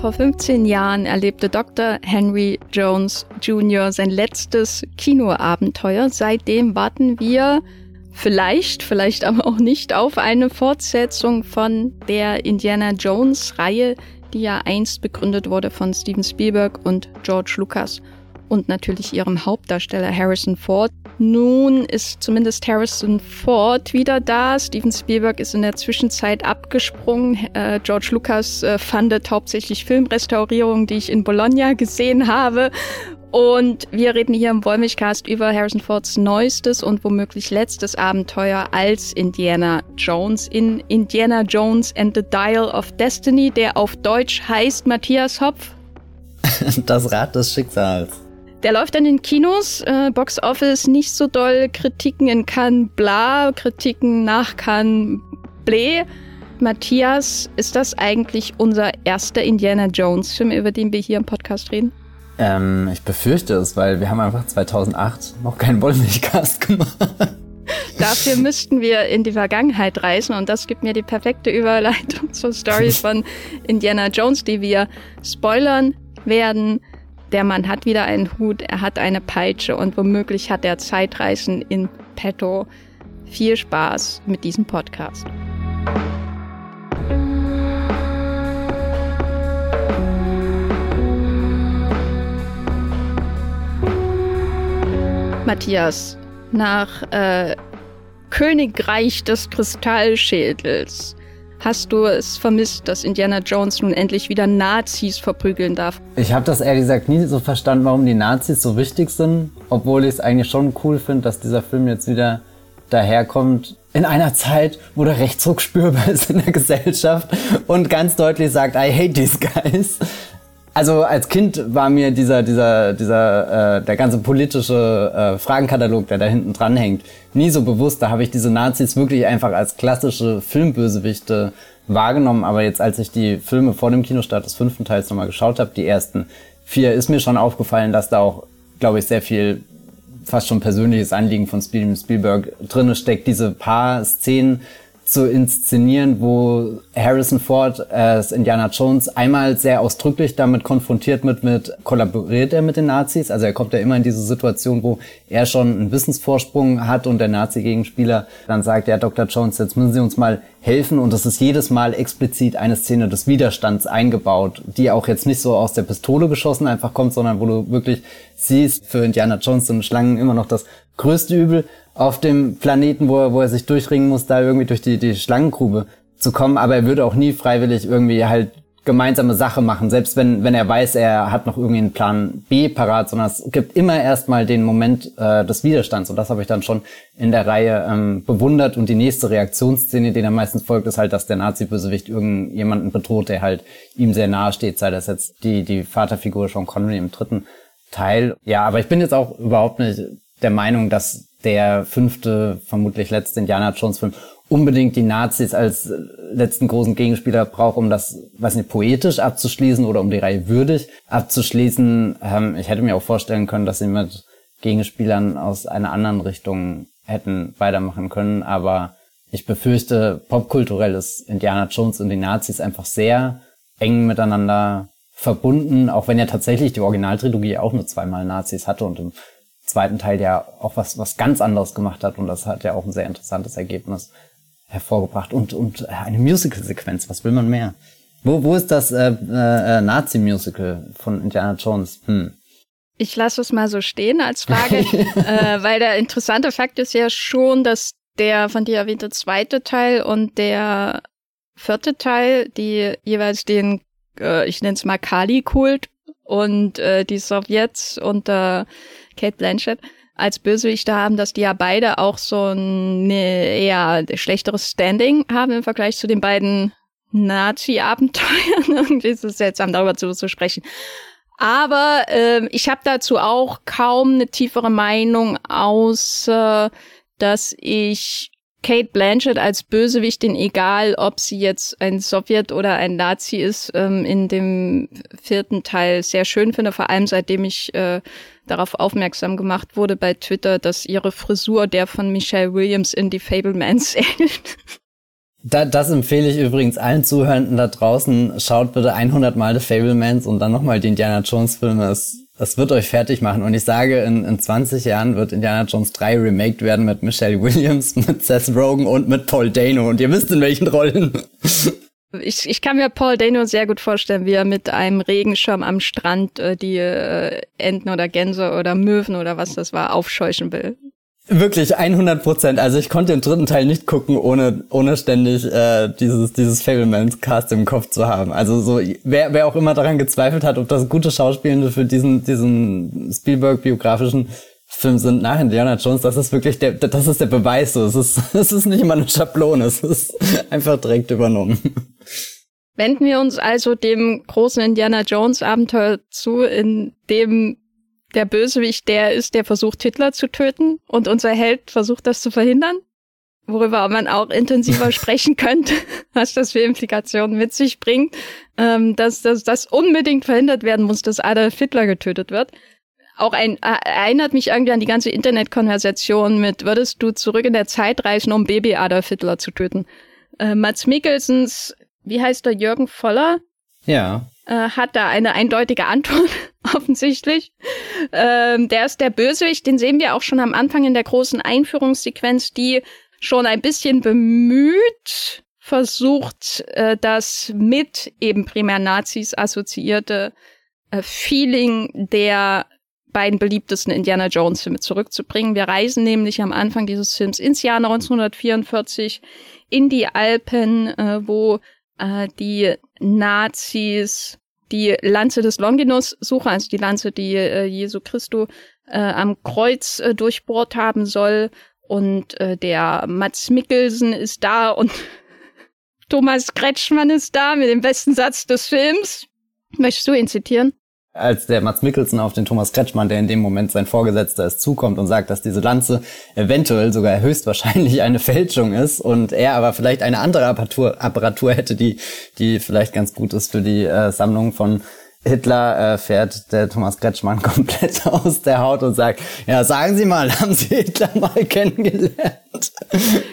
Vor 15 Jahren erlebte Dr. Henry Jones Jr. sein letztes Kinoabenteuer. Seitdem warten wir vielleicht, vielleicht aber auch nicht auf eine Fortsetzung von der Indiana Jones Reihe, die ja einst begründet wurde von Steven Spielberg und George Lucas und natürlich ihrem Hauptdarsteller Harrison Ford. Nun ist zumindest Harrison Ford wieder da. Steven Spielberg ist in der Zwischenzeit abgesprungen. Äh, George Lucas äh, fandet hauptsächlich Filmrestaurierungen, die ich in Bologna gesehen habe. Und wir reden hier im Wollmilchcast über Harrison Fords neuestes und womöglich letztes Abenteuer als Indiana Jones in Indiana Jones and the Dial of Destiny, der auf Deutsch heißt Matthias Hopf. Das Rad des Schicksals. Der läuft dann in Kinos, äh, Box Office nicht so doll, Kritiken in Cannes bla, Kritiken nach Cannes bleh. Matthias, ist das eigentlich unser erster Indiana Jones Film, über den wir hier im Podcast reden? Ähm, ich befürchte es, weil wir haben einfach 2008 noch keinen Wollmilchcast gemacht. Dafür müssten wir in die Vergangenheit reisen und das gibt mir die perfekte Überleitung zur Story von Indiana Jones, die wir spoilern werden. Der Mann hat wieder einen Hut, er hat eine Peitsche und womöglich hat er Zeitreisen in petto. Viel Spaß mit diesem Podcast. Matthias, nach äh, Königreich des Kristallschädels hast du es vermisst, dass Indiana Jones nun endlich wieder Nazis verprügeln darf? Ich habe das ehrlich gesagt nie so verstanden, warum die Nazis so wichtig sind, obwohl ich es eigentlich schon cool finde, dass dieser Film jetzt wieder daherkommt in einer Zeit, wo der Rechtsruck spürbar ist in der Gesellschaft und ganz deutlich sagt, I hate these guys. Also als Kind war mir dieser, dieser, dieser, äh, der ganze politische äh, Fragenkatalog, der da hinten dran hängt, nie so bewusst. Da habe ich diese Nazis wirklich einfach als klassische Filmbösewichte wahrgenommen. Aber jetzt, als ich die Filme vor dem Kinostart des fünften Teils nochmal geschaut habe, die ersten vier, ist mir schon aufgefallen, dass da auch, glaube ich, sehr viel fast schon persönliches Anliegen von Spielberg drinne steckt. Diese paar Szenen, zu inszenieren, wo Harrison Ford als Indiana Jones einmal sehr ausdrücklich damit konfrontiert mit, mit kollaboriert er mit den Nazis. Also er kommt ja immer in diese Situation, wo er schon einen Wissensvorsprung hat und der Nazi-Gegenspieler dann sagt, ja, Dr. Jones, jetzt müssen Sie uns mal helfen. Und es ist jedes Mal explizit eine Szene des Widerstands eingebaut, die auch jetzt nicht so aus der Pistole geschossen einfach kommt, sondern wo du wirklich siehst, für Indiana Jones sind Schlangen immer noch das größte Übel auf dem Planeten, wo er, wo er sich durchringen muss, da irgendwie durch die, die Schlangengrube zu kommen. Aber er würde auch nie freiwillig irgendwie halt gemeinsame Sache machen, selbst wenn, wenn er weiß, er hat noch irgendwie einen Plan B parat, sondern es gibt immer erstmal den Moment äh, des Widerstands und das habe ich dann schon in der Reihe ähm, bewundert und die nächste Reaktionsszene, die dann meistens folgt, ist halt, dass der Nazi-Bösewicht irgendjemanden bedroht, der halt ihm sehr nahe steht, sei das jetzt die, die Vaterfigur Sean Connery im dritten Teil. Ja, aber ich bin jetzt auch überhaupt nicht der Meinung, dass der fünfte, vermutlich letzte Indiana Jones Film unbedingt die Nazis als letzten großen Gegenspieler braucht, um das, weiß nicht, poetisch abzuschließen oder um die Reihe würdig abzuschließen. Ähm, ich hätte mir auch vorstellen können, dass sie mit Gegenspielern aus einer anderen Richtung hätten weitermachen können, aber ich befürchte, popkulturell ist Indiana Jones und die Nazis einfach sehr eng miteinander verbunden, auch wenn ja tatsächlich die Originaltrilogie auch nur zweimal Nazis hatte und im zweiten Teil ja auch was, was ganz anderes gemacht hat und das hat ja auch ein sehr interessantes Ergebnis hervorgebracht und, und eine Musical-Sequenz, was will man mehr? Wo, wo ist das äh, äh, Nazi-Musical von Indiana Jones? Hm. Ich lasse es mal so stehen als Frage, äh, weil der interessante Fakt ist ja schon, dass der von dir erwähnte zweite Teil und der vierte Teil, die jeweils den, äh, ich nenne es mal Kali-Kult und äh, die Sowjets unter Kate Blanchett als Bösewichte haben, dass die ja beide auch so ein ne, eher schlechteres Standing haben im Vergleich zu den beiden Nazi-Abenteuern. Irgendwie ist es seltsam, darüber zu, zu sprechen. Aber äh, ich habe dazu auch kaum eine tiefere Meinung, außer dass ich Kate Blanchett als Bösewichtin, egal ob sie jetzt ein Sowjet oder ein Nazi ist, ähm, in dem vierten Teil sehr schön finde, vor allem seitdem ich äh, darauf aufmerksam gemacht wurde bei Twitter, dass ihre Frisur der von Michelle Williams in die Fablemans ähnelt. Da, das empfehle ich übrigens allen Zuhörenden da draußen. Schaut bitte 100 Mal The Fablemans und dann nochmal die Indiana Jones Filme. Es, es wird euch fertig machen. Und ich sage, in, in 20 Jahren wird Indiana Jones 3 remaked werden mit Michelle Williams, mit Seth Rogen und mit Paul Dano. Und ihr wisst in welchen Rollen. Ich, ich kann mir Paul Dano sehr gut vorstellen, wie er mit einem Regenschirm am Strand äh, die äh, Enten oder Gänse oder Möwen oder was das war aufscheuchen will. Wirklich 100 Prozent. Also ich konnte den dritten Teil nicht gucken, ohne ohne ständig äh, dieses dieses Fablemans Cast im Kopf zu haben. Also so wer wer auch immer daran gezweifelt hat, ob das gute Schauspielende für diesen diesen Spielberg biografischen Film sind nach Indiana Jones, das ist wirklich der das ist der Beweis. So, es ist es ist nicht immer eine Schablone, es ist einfach direkt übernommen. Wenden wir uns also dem großen Indiana Jones Abenteuer zu, in dem der Bösewicht der ist, der versucht, Hitler zu töten und unser Held versucht, das zu verhindern. Worüber man auch intensiver sprechen könnte, was das für Implikationen mit sich bringt, ähm, dass das unbedingt verhindert werden muss, dass Adolf Hitler getötet wird. Auch ein, äh, erinnert mich irgendwie an die ganze Internetkonversation mit, würdest du zurück in der Zeit reisen, um Baby Adolf Hitler zu töten? Äh, Mats Mikkelsens, wie heißt der, Jürgen Voller? Ja äh, hat da eine eindeutige Antwort, offensichtlich. Ähm, der ist der Bösewicht, den sehen wir auch schon am Anfang in der großen Einführungssequenz, die schon ein bisschen bemüht versucht, äh, das mit eben primär Nazis assoziierte äh, Feeling der beiden beliebtesten Indiana Jones Filme zurückzubringen. Wir reisen nämlich am Anfang dieses Films ins Jahr 1944 in die Alpen, äh, wo äh, die Nazis die Lanze des Longinus suchen, also die Lanze, die äh, Jesu Christo äh, am Kreuz äh, durchbohrt haben soll. Und äh, der Mats Mikkelsen ist da und Thomas Kretschmann ist da mit dem besten Satz des Films. Möchtest du ihn zitieren? Als der Mats Mikkelsen auf den Thomas Kretschmann, der in dem Moment sein Vorgesetzter ist, zukommt und sagt, dass diese Lanze eventuell sogar höchstwahrscheinlich eine Fälschung ist und er aber vielleicht eine andere Apparatur, Apparatur hätte, die, die vielleicht ganz gut ist für die äh, Sammlung von Hitler äh, fährt der Thomas Kretschmann komplett aus der Haut und sagt, ja, sagen Sie mal, haben Sie Hitler mal kennengelernt?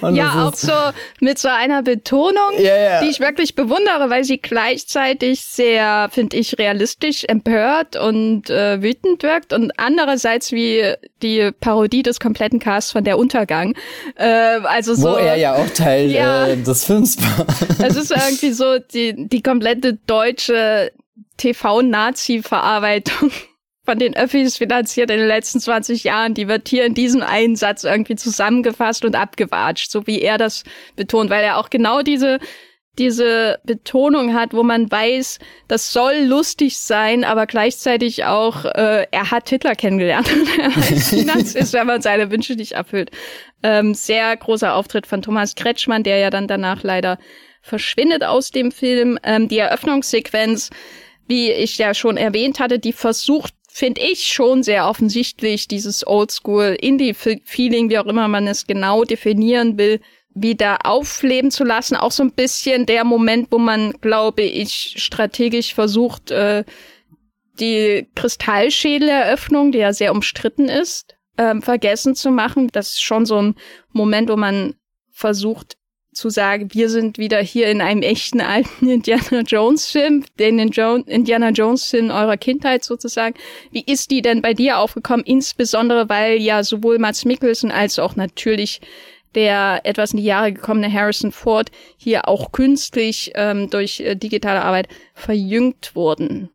Und ja, auch so mit so einer Betonung, ja, ja. die ich wirklich bewundere, weil sie gleichzeitig sehr, finde ich, realistisch empört und äh, wütend wirkt und andererseits wie die Parodie des kompletten Casts von Der Untergang. Äh, also so, Wo er ja auch Teil ja, äh, des Films war. Es ist irgendwie so die, die komplette deutsche TV-Nazi-Verarbeitung von den Öffis finanziert in den letzten 20 Jahren, die wird hier in diesem einen Satz irgendwie zusammengefasst und abgewatscht, so wie er das betont, weil er auch genau diese diese Betonung hat, wo man weiß, das soll lustig sein, aber gleichzeitig auch, äh, er hat Hitler kennengelernt. er weiß, wie das ist, wenn man seine Wünsche nicht erfüllt. Ähm, sehr großer Auftritt von Thomas Kretschmann, der ja dann danach leider verschwindet aus dem Film. Ähm, die Eröffnungssequenz wie ich ja schon erwähnt hatte, die versucht, finde ich, schon sehr offensichtlich dieses Oldschool Indie-Feeling, wie auch immer man es genau definieren will, wieder aufleben zu lassen. Auch so ein bisschen der Moment, wo man, glaube ich, strategisch versucht, äh, die Kristallschädeleröffnung, die ja sehr umstritten ist, ähm, vergessen zu machen. Das ist schon so ein Moment, wo man versucht, zu sagen, wir sind wieder hier in einem echten alten Indiana Jones Film, den Indiana Jones Film eurer Kindheit sozusagen. Wie ist die denn bei dir aufgekommen? Insbesondere, weil ja sowohl Mats Mikkelsen als auch natürlich der etwas in die Jahre gekommene Harrison Ford hier auch künstlich ähm, durch äh, digitale Arbeit verjüngt wurden.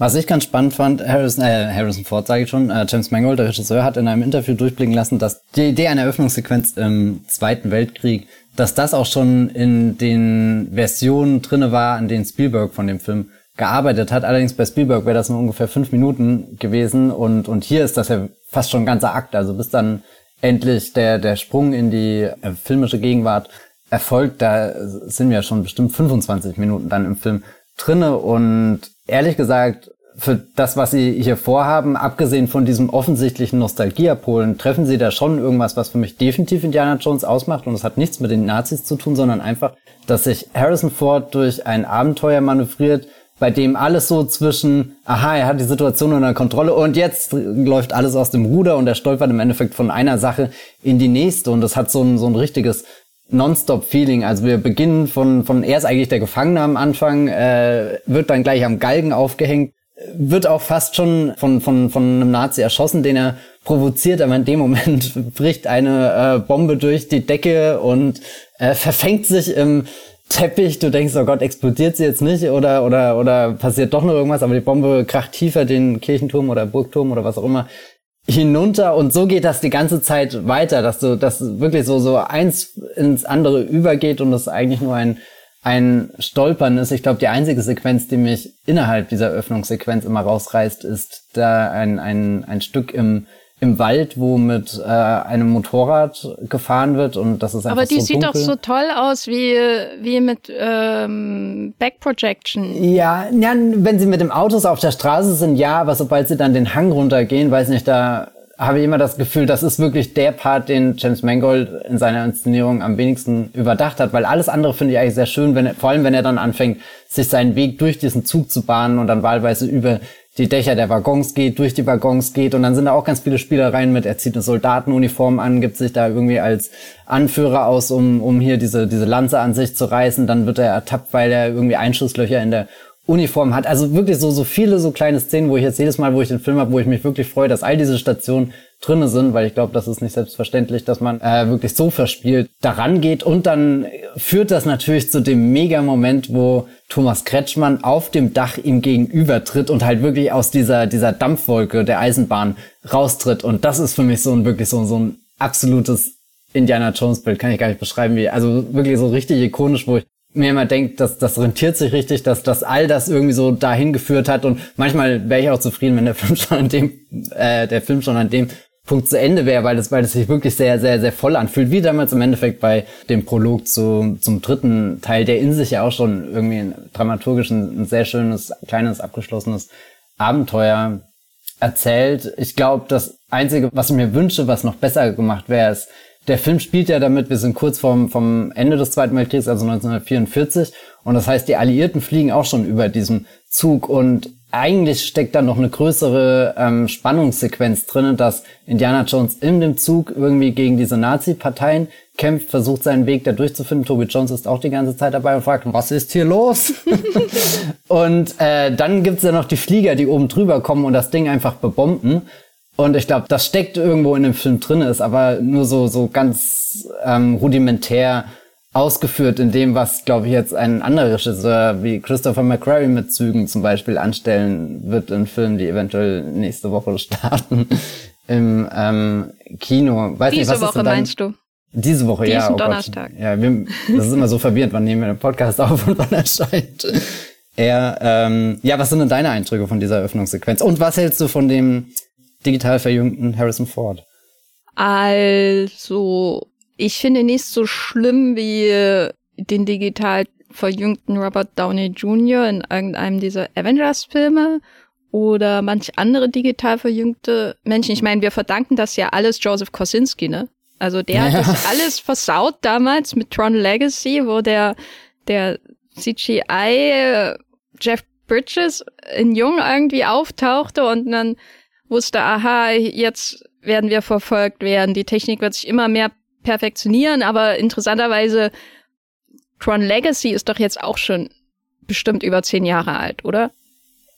Was ich ganz spannend fand, Harrison, äh, Harrison Ford sage ich schon, äh, James Mangold, der Regisseur, hat in einem Interview durchblicken lassen, dass die Idee einer Eröffnungssequenz im Zweiten Weltkrieg dass das auch schon in den Versionen drinne war, in denen Spielberg von dem Film gearbeitet hat. Allerdings bei Spielberg wäre das nur ungefähr fünf Minuten gewesen und, und hier ist das ja fast schon ein ganzer Akt. Also bis dann endlich der, der Sprung in die äh, filmische Gegenwart erfolgt, da sind wir schon bestimmt 25 Minuten dann im Film drinne und ehrlich gesagt für das, was Sie hier vorhaben, abgesehen von diesem offensichtlichen Nostalgieapolen, treffen Sie da schon irgendwas, was für mich definitiv Indiana Jones ausmacht? Und es hat nichts mit den Nazis zu tun, sondern einfach, dass sich Harrison Ford durch ein Abenteuer manövriert, bei dem alles so zwischen, aha, er hat die Situation unter Kontrolle und jetzt läuft alles aus dem Ruder und er stolpert im Endeffekt von einer Sache in die nächste. Und das hat so ein, so ein richtiges Nonstop-Feeling. Also wir beginnen von, von er ist eigentlich der Gefangene am Anfang, äh, wird dann gleich am Galgen aufgehängt, wird auch fast schon von, von, von einem Nazi erschossen, den er provoziert, aber in dem Moment bricht eine äh, Bombe durch die Decke und äh, verfängt sich im Teppich. Du denkst, oh Gott, explodiert sie jetzt nicht oder, oder, oder passiert doch noch irgendwas, aber die Bombe kracht tiefer den Kirchenturm oder Burgturm oder was auch immer hinunter und so geht das die ganze Zeit weiter, dass du, dass wirklich so, so eins ins andere übergeht und das eigentlich nur ein, ein Stolpern ist. Ich glaube, die einzige Sequenz, die mich innerhalb dieser Öffnungssequenz immer rausreißt, ist da ein, ein, ein Stück im im Wald, wo mit äh, einem Motorrad gefahren wird und das ist einfach Aber die so sieht dunkel. doch so toll aus wie wie mit ähm, Back Projection. Ja, ja, wenn sie mit dem Autos auf der Straße sind, ja, aber sobald sie dann den Hang runtergehen, weiß nicht, da habe ich immer das Gefühl, das ist wirklich der Part, den James Mangold in seiner Inszenierung am wenigsten überdacht hat, weil alles andere finde ich eigentlich sehr schön, wenn er, vor allem wenn er dann anfängt, sich seinen Weg durch diesen Zug zu bahnen und dann wahlweise über die Dächer der Waggons geht, durch die Waggons geht und dann sind da auch ganz viele Spielereien mit, er zieht eine Soldatenuniform an, gibt sich da irgendwie als Anführer aus, um, um hier diese, diese Lanze an sich zu reißen, dann wird er ertappt, weil er irgendwie Einschusslöcher in der Uniform hat. Also wirklich so, so viele so kleine Szenen, wo ich jetzt jedes Mal, wo ich den Film habe, wo ich mich wirklich freue, dass all diese Stationen drinne sind, weil ich glaube, das ist nicht selbstverständlich, dass man äh, wirklich so verspielt daran geht. Und dann führt das natürlich zu dem Mega-Moment, wo Thomas Kretschmann auf dem Dach ihm gegenüber tritt und halt wirklich aus dieser, dieser Dampfwolke der Eisenbahn raustritt. Und das ist für mich so ein wirklich so, so ein absolutes Indiana Jones Bild, kann ich gar nicht beschreiben, wie, also wirklich so richtig ikonisch, wo ich mir immer denkt, dass das rentiert sich richtig, dass dass all das irgendwie so dahin geführt hat und manchmal wäre ich auch zufrieden, wenn der Film schon an dem äh, der Film schon an dem Punkt zu Ende wäre, weil das weil das sich wirklich sehr sehr sehr voll anfühlt, wie damals im Endeffekt bei dem Prolog zu, zum dritten Teil, der in sich ja auch schon irgendwie dramaturgisch ein, ein sehr schönes kleines abgeschlossenes Abenteuer erzählt. Ich glaube, das einzige, was ich mir wünsche, was noch besser gemacht wäre, ist der Film spielt ja damit, wir sind kurz vorm, vom Ende des Zweiten Weltkriegs, also 1944. Und das heißt, die Alliierten fliegen auch schon über diesem Zug und eigentlich steckt da noch eine größere ähm, Spannungssequenz drin, dass Indiana Jones in dem Zug irgendwie gegen diese Nazi-Parteien kämpft, versucht seinen Weg da durchzufinden. Toby Jones ist auch die ganze Zeit dabei und fragt, was ist hier los? und äh, dann gibt's ja noch die Flieger, die oben drüber kommen und das Ding einfach bebomben. Und ich glaube, das steckt irgendwo in dem Film drin, ist aber nur so, so ganz ähm, rudimentär ausgeführt in dem, was, glaube ich, jetzt ein anderer Regisseur wie Christopher McQuarrie mit Zügen zum Beispiel anstellen wird in Filmen, die eventuell nächste Woche starten im ähm, Kino. Weiß Diese nicht, was Woche dein... meinst du? Diese Woche, Diesen ja. Oh Donnerstag. Gott. Ja, wir, das ist immer so verwirrend, wann nehmen wir den Podcast auf und wann erscheint. Er, ähm, ja, was sind denn deine Eindrücke von dieser Eröffnungssequenz? Und was hältst du von dem digital verjüngten Harrison Ford? Also, ich finde nicht so schlimm wie den digital verjüngten Robert Downey Jr. in irgendeinem dieser Avengers-Filme oder manch andere digital verjüngte Menschen. Ich meine, wir verdanken das ja alles Joseph Kosinski, ne? Also der ja. hat das alles versaut damals mit Tron Legacy, wo der, der CGI Jeff Bridges in Jung irgendwie auftauchte und dann wusste, aha, jetzt werden wir verfolgt werden. Die Technik wird sich immer mehr perfektionieren, aber interessanterweise Tron Legacy ist doch jetzt auch schon bestimmt über zehn Jahre alt, oder?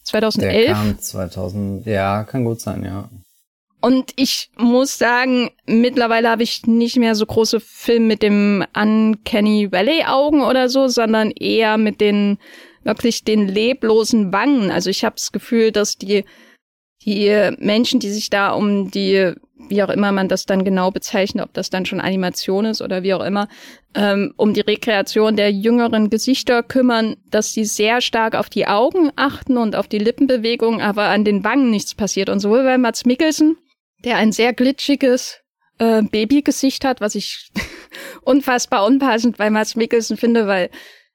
2011? Der kam 2000, ja, kann gut sein, ja. Und ich muss sagen, mittlerweile habe ich nicht mehr so große Filme mit dem Uncanny Valley Augen oder so, sondern eher mit den wirklich den leblosen Wangen. Also ich habe das Gefühl, dass die die Menschen, die sich da um die, wie auch immer man das dann genau bezeichnet, ob das dann schon Animation ist oder wie auch immer, ähm, um die Rekreation der jüngeren Gesichter kümmern, dass sie sehr stark auf die Augen achten und auf die Lippenbewegung, aber an den Wangen nichts passiert. Und sowohl bei Mats Mikkelsen, der ein sehr glitschiges äh, Babygesicht hat, was ich unfassbar unpassend bei Mats Mikkelsen finde, weil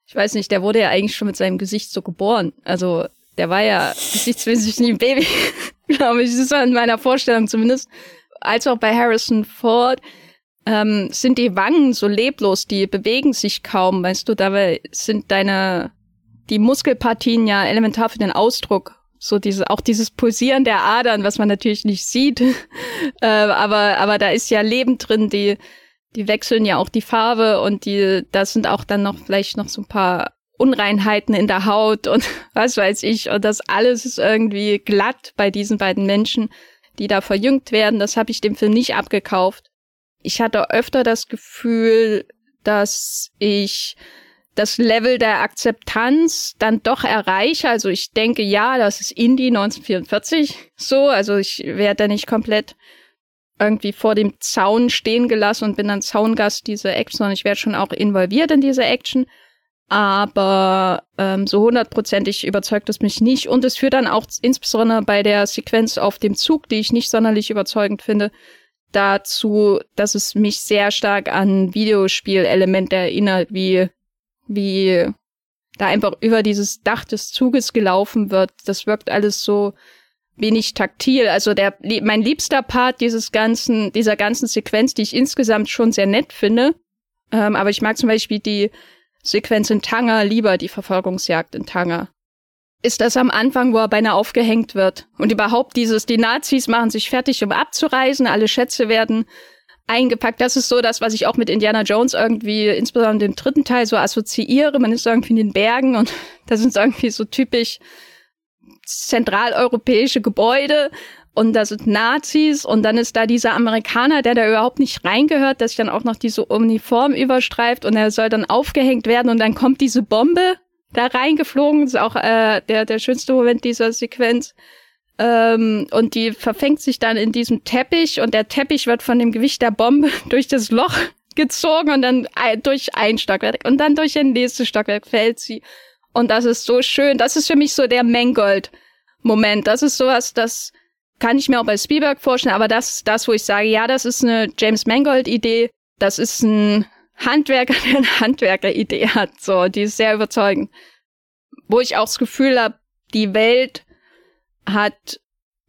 ich weiß nicht, der wurde ja eigentlich schon mit seinem Gesicht so geboren. Also der war ja nie ein Baby, glaube ich. Das ist in meiner Vorstellung zumindest. Als auch bei Harrison Ford ähm, sind die Wangen so leblos, die bewegen sich kaum, weißt du, dabei sind deine, die Muskelpartien ja elementar für den Ausdruck. So diese, auch dieses Pulsieren der Adern, was man natürlich nicht sieht. äh, aber, aber da ist ja Leben drin, die, die wechseln ja auch die Farbe und die, das sind auch dann noch vielleicht noch so ein paar Unreinheiten in der Haut und was weiß ich. Und das alles ist irgendwie glatt bei diesen beiden Menschen, die da verjüngt werden. Das habe ich dem Film nicht abgekauft. Ich hatte öfter das Gefühl, dass ich das Level der Akzeptanz dann doch erreiche. Also ich denke, ja, das ist Indie 1944 so. Also ich werde da nicht komplett irgendwie vor dem Zaun stehen gelassen und bin dann Zaungast dieser Action, sondern ich werde schon auch involviert in diese Action. Aber ähm, so hundertprozentig überzeugt es mich nicht. Und es führt dann auch insbesondere bei der Sequenz auf dem Zug, die ich nicht sonderlich überzeugend finde, dazu, dass es mich sehr stark an Videospielelemente erinnert, wie wie da einfach über dieses Dach des Zuges gelaufen wird. Das wirkt alles so wenig taktil. Also der, mein liebster Part dieses ganzen, dieser ganzen Sequenz, die ich insgesamt schon sehr nett finde. Ähm, aber ich mag zum Beispiel die Sequenz in Tanger lieber, die Verfolgungsjagd in Tanger. Ist das am Anfang, wo er beinahe aufgehängt wird. Und überhaupt dieses, die Nazis machen sich fertig, um abzureisen, alle Schätze werden eingepackt. Das ist so das, was ich auch mit Indiana Jones irgendwie, insbesondere im dritten Teil, so assoziiere. Man ist irgendwie in den Bergen und das sind irgendwie so typisch zentraleuropäische Gebäude und da sind Nazis und dann ist da dieser Amerikaner, der da überhaupt nicht reingehört, der sich dann auch noch diese Uniform überstreift und er soll dann aufgehängt werden und dann kommt diese Bombe da reingeflogen. Das ist auch äh, der, der schönste Moment dieser Sequenz. Ähm, und die verfängt sich dann in diesem Teppich und der Teppich wird von dem Gewicht der Bombe durch das Loch gezogen und dann durch ein Stockwerk und dann durch ein nächstes Stockwerk fällt sie. Und das ist so schön. Das ist für mich so der Mangold-Moment. Das ist sowas, das kann ich mir auch bei Spielberg vorstellen, aber das das, wo ich sage, ja, das ist eine James Mangold-Idee. Das ist ein Handwerker, der eine Handwerker-Idee hat. So, die ist sehr überzeugend. Wo ich auch das Gefühl habe, die Welt hat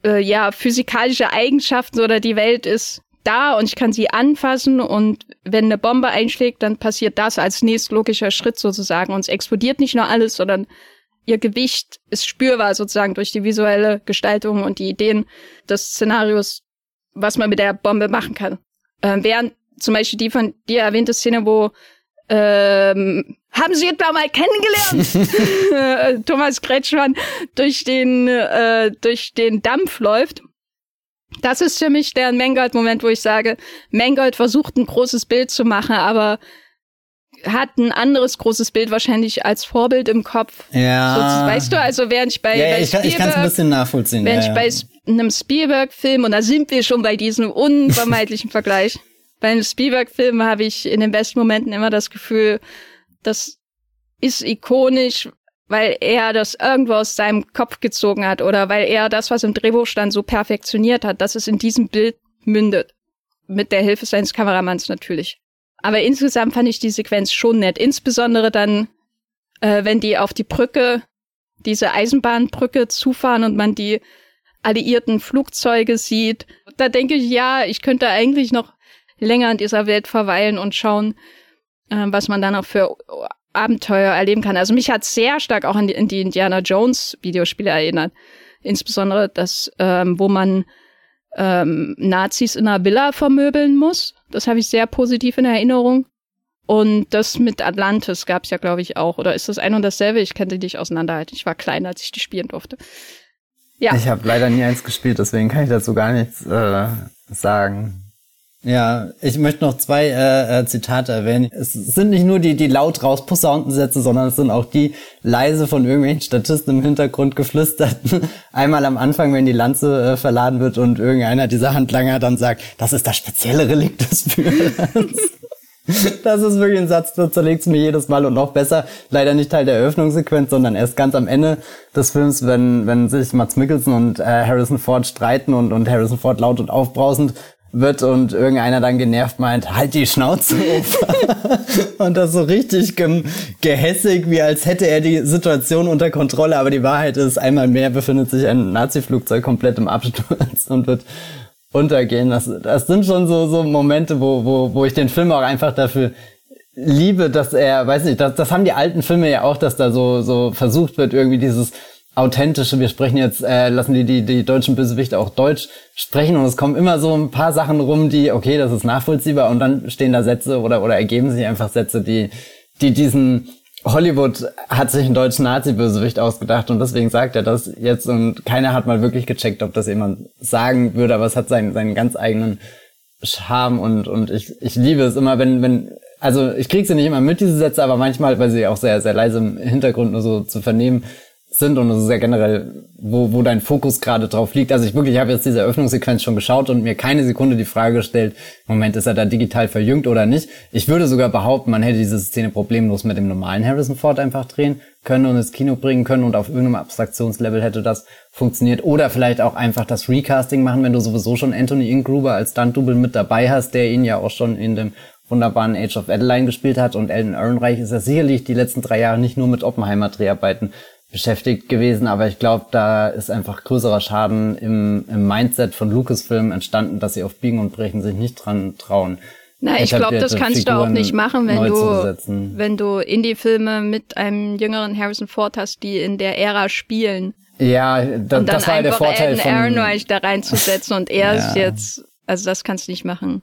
äh, ja physikalische Eigenschaften oder die Welt ist da und ich kann sie anfassen und wenn eine Bombe einschlägt, dann passiert das als nächstlogischer Schritt sozusagen und es explodiert nicht nur alles, sondern ihr Gewicht ist spürbar sozusagen durch die visuelle Gestaltung und die Ideen des Szenarios, was man mit der Bombe machen kann. Äh, während zum Beispiel die von dir erwähnte Szene, wo ähm, haben Sie etwa mal kennengelernt? Thomas Kretschmann durch den, äh, durch den Dampf läuft. Das ist für mich der Mangold-Moment, wo ich sage, Mangold versucht ein großes Bild zu machen, aber hat ein anderes großes Bild wahrscheinlich als Vorbild im Kopf. Ja. So, weißt du, also während ich bei, ja, bei ich, kann, ich kann es ein bisschen nachvollziehen. Während ja, ich bei einem Spielberg-Film, und da sind wir schon bei diesem unvermeidlichen Vergleich, bei einem Spielberg-Film habe ich in den besten Momenten immer das Gefühl, das ist ikonisch, weil er das irgendwo aus seinem Kopf gezogen hat oder weil er das, was im Drehbuch stand, so perfektioniert hat, dass es in diesem Bild mündet. Mit der Hilfe seines Kameramanns natürlich. Aber insgesamt fand ich die Sequenz schon nett. Insbesondere dann, äh, wenn die auf die Brücke, diese Eisenbahnbrücke zufahren und man die alliierten Flugzeuge sieht. Da denke ich, ja, ich könnte eigentlich noch länger in dieser Welt verweilen und schauen, äh, was man dann auch für Abenteuer erleben kann. Also mich hat sehr stark auch an die, an die Indiana Jones Videospiele erinnert. Insbesondere das, ähm, wo man ähm, Nazis in einer Villa vermöbeln muss. Das habe ich sehr positiv in Erinnerung. Und das mit Atlantis gab es ja, glaube ich, auch. Oder ist das ein und dasselbe? Ich kannte dich auseinanderhalten. Ich war klein, als ich die spielen durfte. Ja. Ich habe leider nie eins gespielt, deswegen kann ich dazu gar nichts äh, sagen. Ja, ich möchte noch zwei äh, äh, Zitate erwähnen. Es sind nicht nur die, die laut rausposaunten Sätze, sondern es sind auch die leise von irgendwelchen Statisten im Hintergrund geflüsterten. Einmal am Anfang, wenn die Lanze äh, verladen wird und irgendeiner dieser Handlanger dann sagt, das ist das spezielle Relikt des Führers. Das ist wirklich ein Satz, da zerlegt mir jedes Mal und noch besser. Leider nicht Teil der Eröffnungssequenz, sondern erst ganz am Ende des Films, wenn, wenn sich Mats Mikkelsen und äh, Harrison Ford streiten und, und Harrison Ford laut und aufbrausend wird und irgendeiner dann genervt meint, halt die Schnauze und das so richtig ge gehässig, wie als hätte er die Situation unter Kontrolle. Aber die Wahrheit ist, einmal mehr befindet sich ein Nazi-Flugzeug komplett im Absturz und wird untergehen. Das, das sind schon so, so Momente, wo, wo, wo ich den Film auch einfach dafür liebe, dass er, weiß nicht, das, das haben die alten Filme ja auch, dass da so, so versucht wird, irgendwie dieses authentische, wir sprechen jetzt, äh, lassen die, die, die deutschen Bösewichte auch Deutsch sprechen und es kommen immer so ein paar Sachen rum, die, okay, das ist nachvollziehbar und dann stehen da Sätze oder, oder ergeben sich einfach Sätze, die, die diesen Hollywood hat sich einen deutschen Nazi-Bösewicht ausgedacht und deswegen sagt er das jetzt und keiner hat mal wirklich gecheckt, ob das jemand sagen würde, aber es hat seinen, seinen ganz eigenen Charme und, und ich, ich liebe es immer, wenn, wenn, also ich krieg sie nicht immer mit, diese Sätze, aber manchmal, weil sie auch sehr, sehr leise im Hintergrund nur so zu vernehmen sind und es ist ja generell, wo, wo dein Fokus gerade drauf liegt. Also ich wirklich, ich habe jetzt diese Eröffnungssequenz schon geschaut und mir keine Sekunde die Frage gestellt, Moment, ist er da digital verjüngt oder nicht? Ich würde sogar behaupten, man hätte diese Szene problemlos mit dem normalen Harrison Ford einfach drehen können und ins Kino bringen können und auf irgendeinem Abstraktionslevel hätte das funktioniert. Oder vielleicht auch einfach das Recasting machen, wenn du sowieso schon Anthony Ingruber als Stunt-Double mit dabei hast, der ihn ja auch schon in dem wunderbaren Age of Adeline gespielt hat und Elton Ehrenreich ist ja sicherlich die letzten drei Jahre nicht nur mit Oppenheimer Dreharbeiten beschäftigt gewesen, aber ich glaube, da ist einfach größerer Schaden im, im Mindset von Lucasfilm entstanden, dass sie auf Biegen und Brechen sich nicht dran trauen. Na, ich glaube, das kannst Figuren du auch nicht machen, wenn du, wenn du Indie-Filme mit einem jüngeren Harrison Ford hast, die in der Ära spielen. Ja, da, und dann das war der Vorteil Alan von Ehrenreich da reinzusetzen und er ja. ist jetzt, also das kannst du nicht machen.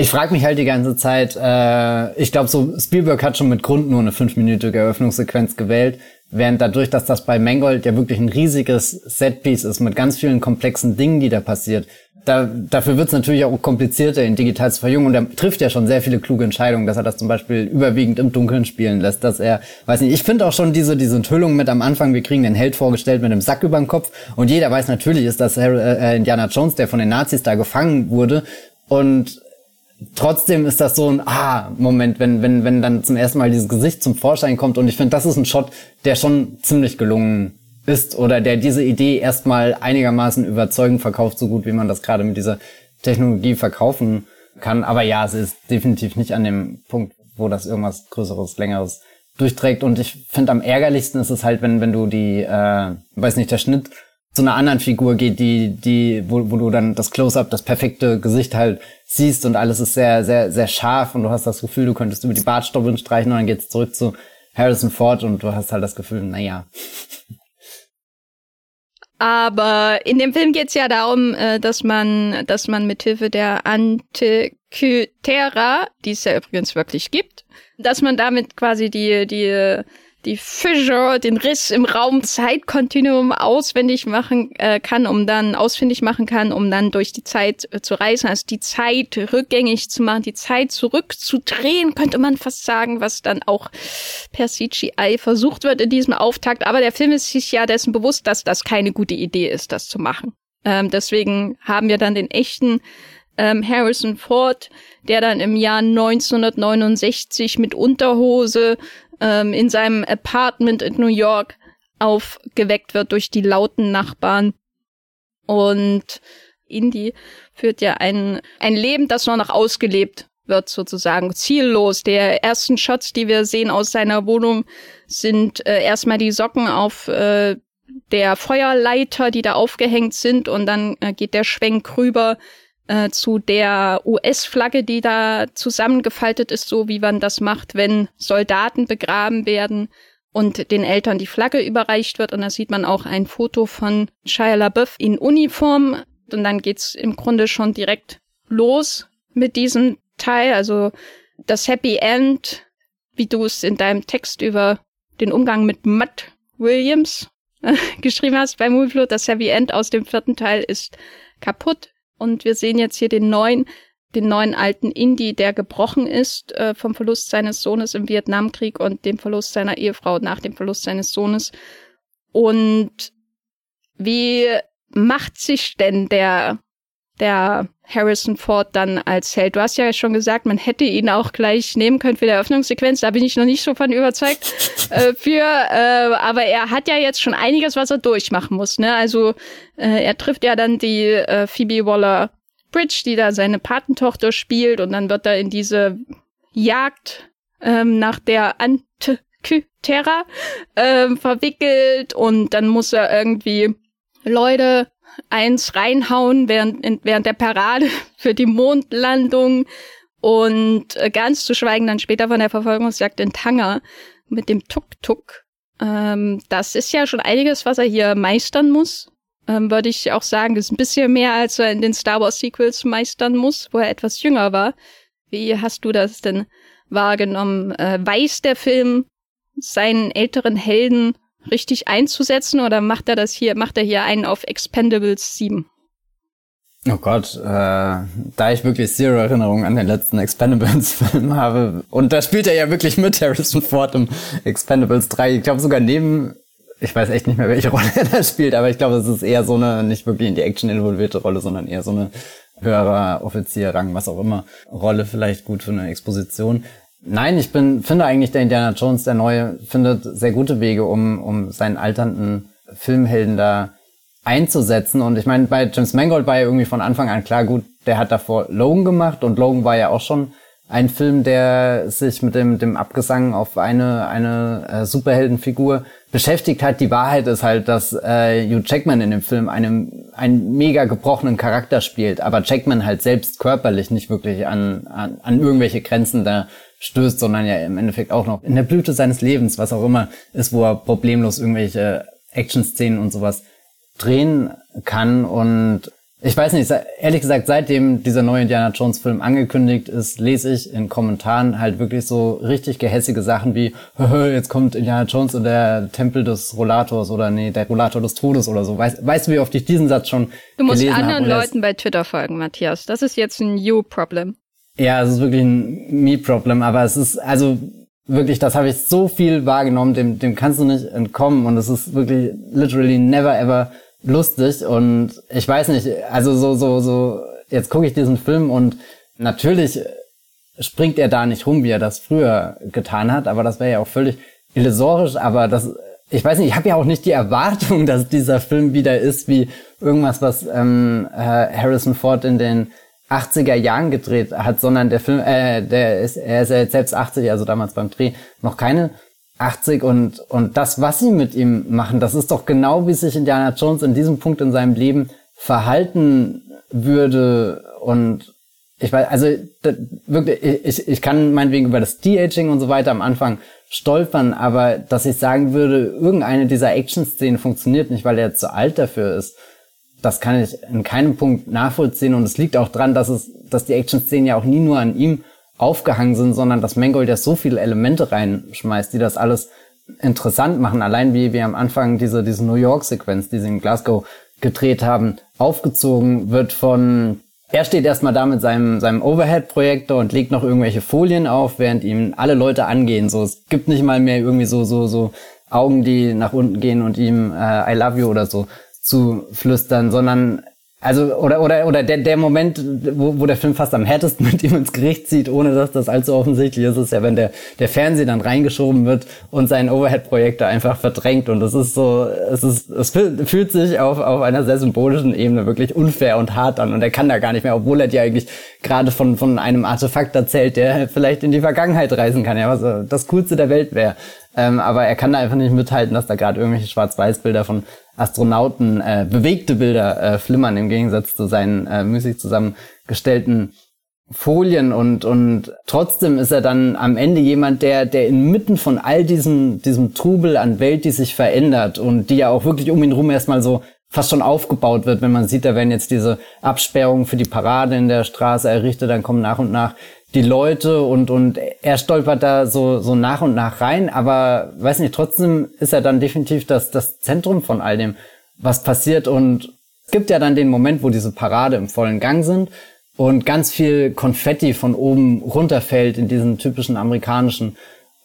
Ich frage mich halt die ganze Zeit, äh, ich glaube so, Spielberg hat schon mit Grund nur eine fünfminütige Eröffnungssequenz gewählt, während dadurch, dass das bei Mangold ja wirklich ein riesiges Setpiece ist mit ganz vielen komplexen Dingen, die da passiert, da, dafür wird es natürlich auch komplizierter, ihn digital zu verjüngen. Und er trifft ja schon sehr viele kluge Entscheidungen, dass er das zum Beispiel überwiegend im Dunkeln spielen lässt, dass er, weiß nicht, ich finde auch schon diese, diese Enthüllung mit am Anfang, wir kriegen den Held vorgestellt mit einem Sack über dem Kopf und jeder weiß natürlich, ist das Harry, äh, Indiana Jones, der von den Nazis da gefangen wurde und trotzdem ist das so ein ah Moment, wenn wenn wenn dann zum ersten Mal dieses Gesicht zum Vorschein kommt und ich finde, das ist ein Shot, der schon ziemlich gelungen ist oder der diese Idee erstmal einigermaßen überzeugend verkauft, so gut wie man das gerade mit dieser Technologie verkaufen kann. Aber ja, es ist definitiv nicht an dem Punkt, wo das irgendwas Größeres, Längeres durchträgt. Und ich finde, am ärgerlichsten ist es halt, wenn, wenn du die, äh, weiß nicht, der Schnitt zu einer anderen Figur geht, die, die, wo, wo du dann das Close-up, das perfekte Gesicht halt siehst und alles ist sehr, sehr, sehr scharf und du hast das Gefühl, du könntest über die Bartstoppeln streichen und dann geht's zurück zu Harrison Ford und du hast halt das Gefühl, naja. Aber in dem Film geht's ja darum, äh, dass man, dass man mithilfe der Antikythera, die es ja übrigens wirklich gibt, dass man damit quasi die, die die Fissure, den Riss im Raum-Zeit-Kontinuum auswendig machen äh, kann, um dann ausfindig machen kann, um dann durch die Zeit äh, zu reisen, also die Zeit rückgängig zu machen, die Zeit zurückzudrehen, könnte man fast sagen, was dann auch per CGI versucht wird in diesem Auftakt. Aber der Film ist sich ja dessen bewusst, dass das keine gute Idee ist, das zu machen. Ähm, deswegen haben wir dann den echten ähm, Harrison Ford, der dann im Jahr 1969 mit Unterhose ähm, in seinem Apartment in New York aufgeweckt wird durch die lauten Nachbarn. Und Indy führt ja ein, ein Leben, das nur noch ausgelebt wird, sozusagen ziellos. Der ersten Shots, die wir sehen aus seiner Wohnung, sind äh, erstmal die Socken auf äh, der Feuerleiter, die da aufgehängt sind, und dann äh, geht der Schwenk rüber äh, zu der US-Flagge, die da zusammengefaltet ist, so wie man das macht, wenn Soldaten begraben werden und den Eltern die Flagge überreicht wird. Und da sieht man auch ein Foto von Shia LaBeouf in Uniform. Und dann geht's im Grunde schon direkt los mit diesem Teil. Also das Happy End, wie du es in deinem Text über den Umgang mit Matt Williams äh, geschrieben hast bei Movieflow, das Happy End aus dem vierten Teil ist kaputt. Und wir sehen jetzt hier den neuen, den neuen alten Indie, der gebrochen ist äh, vom Verlust seines Sohnes im Vietnamkrieg und dem Verlust seiner Ehefrau nach dem Verlust seines Sohnes. Und wie macht sich denn der der Harrison Ford dann als Held. Du hast ja schon gesagt, man hätte ihn auch gleich nehmen können für die Eröffnungssequenz. Da bin ich noch nicht so von überzeugt. äh, für, äh, aber er hat ja jetzt schon einiges, was er durchmachen muss. Ne? Also äh, er trifft ja dann die äh, Phoebe Waller Bridge, die da seine Patentochter spielt, und dann wird er in diese Jagd ähm, nach der Antikythera ähm, verwickelt und dann muss er irgendwie Leute eins reinhauen während, während der Parade für die Mondlandung und äh, ganz zu schweigen dann später von der Verfolgungsjagd in Tanger mit dem Tuk-Tuk Ähm, das ist ja schon einiges, was er hier meistern muss. Ähm, würde ich auch sagen, das ist ein bisschen mehr, als er in den Star Wars Sequels meistern muss, wo er etwas jünger war. Wie hast du das denn wahrgenommen? Äh, weiß der Film seinen älteren Helden richtig einzusetzen oder macht er das hier, macht er hier einen auf Expendables 7? Oh Gott, äh, da ich wirklich zero Erinnerung an den letzten Expendables-Film habe, und da spielt er ja wirklich mit Harrison Ford im Expendables 3, ich glaube sogar neben, ich weiß echt nicht mehr, welche Rolle er da spielt, aber ich glaube, es ist eher so eine, nicht wirklich in die Action involvierte Rolle, sondern eher so eine höherer Offizierrang, was auch immer, Rolle vielleicht gut für eine Exposition. Nein, ich bin, finde eigentlich der Indiana Jones, der Neue, findet sehr gute Wege, um, um seinen alternden Filmhelden da einzusetzen. Und ich meine, bei James Mangold war ja irgendwie von Anfang an klar, gut, der hat davor Logan gemacht und Logan war ja auch schon ein Film, der sich mit dem, dem Abgesang auf eine, eine äh, Superheldenfigur beschäftigt hat. Die Wahrheit ist halt, dass äh, Hugh Jackman in dem Film einem, einen mega gebrochenen Charakter spielt, aber Jackman halt selbst körperlich nicht wirklich an, an, an irgendwelche Grenzen da stößt, sondern ja im Endeffekt auch noch in der Blüte seines Lebens, was auch immer ist, wo er problemlos irgendwelche Action-Szenen und sowas drehen kann. Und ich weiß nicht, ehrlich gesagt, seitdem dieser neue Indiana Jones Film angekündigt ist, lese ich in Kommentaren halt wirklich so richtig gehässige Sachen wie, jetzt kommt Indiana Jones und der Tempel des Rollators oder nee, der Rollator des Todes oder so. Weißt, weißt du, wie oft ich diesen Satz schon Du musst anderen? Leuten bei Twitter folgen, Matthias. Das ist jetzt ein You-Problem. Ja, es ist wirklich ein Me-Problem, aber es ist, also wirklich, das habe ich so viel wahrgenommen, dem, dem kannst du nicht entkommen und es ist wirklich literally never ever lustig und ich weiß nicht, also so, so, so, jetzt gucke ich diesen Film und natürlich springt er da nicht rum, wie er das früher getan hat, aber das wäre ja auch völlig illusorisch, aber das, ich weiß nicht, ich habe ja auch nicht die Erwartung, dass dieser Film wieder ist wie irgendwas, was ähm, Harrison Ford in den 80er Jahren gedreht hat, sondern der Film, äh, der ist, er ist ja jetzt selbst 80, also damals beim Dreh, noch keine 80 und, und das, was sie mit ihm machen, das ist doch genau, wie sich Indiana Jones in diesem Punkt in seinem Leben verhalten würde und ich weiß, also wirklich, ich, ich kann meinetwegen über das De-Aging und so weiter am Anfang stolpern, aber dass ich sagen würde, irgendeine dieser Action-Szenen funktioniert nicht, weil er zu alt dafür ist, das kann ich in keinem Punkt nachvollziehen und es liegt auch dran, dass es, dass die Action-Szenen ja auch nie nur an ihm aufgehangen sind, sondern dass Mangold ja so viele Elemente reinschmeißt, die das alles interessant machen. Allein wie wir am Anfang diese, diese New York-Sequenz, die sie in Glasgow gedreht haben, aufgezogen wird von, er steht erstmal da mit seinem, seinem Overhead-Projektor und legt noch irgendwelche Folien auf, während ihm alle Leute angehen. So, es gibt nicht mal mehr irgendwie so, so, so Augen, die nach unten gehen und ihm äh, I love you oder so zu flüstern, sondern also, oder, oder, oder der, der Moment, wo, wo der Film fast am härtesten mit ihm ins Gericht zieht, ohne dass das allzu offensichtlich ist, ist ja, wenn der, der Fernseher dann reingeschoben wird und sein Overhead-Projektor einfach verdrängt. Und das ist so, es ist, es fühlt sich auf, auf einer sehr symbolischen Ebene wirklich unfair und hart an. Und er kann da gar nicht mehr, obwohl er dir eigentlich gerade von, von einem Artefakt erzählt, der vielleicht in die Vergangenheit reisen kann, ja, was das Coolste der Welt wäre. Ähm, aber er kann da einfach nicht mithalten, dass da gerade irgendwelche Schwarz-Weiß-Bilder von Astronauten, äh, bewegte Bilder äh, flimmern im Gegensatz zu seinen äh, müßig zusammengestellten Folien und und trotzdem ist er dann am Ende jemand, der der inmitten von all diesem diesem Trubel an Welt, die sich verändert und die ja auch wirklich um ihn rum erstmal so fast schon aufgebaut wird, wenn man sieht, da werden jetzt diese Absperrungen für die Parade in der Straße errichtet, dann kommen nach und nach die Leute und, und er stolpert da so, so nach und nach rein, aber weiß nicht, trotzdem ist er dann definitiv das, das Zentrum von all dem, was passiert. Und es gibt ja dann den Moment, wo diese Parade im vollen Gang sind und ganz viel Konfetti von oben runterfällt in diesen typischen amerikanischen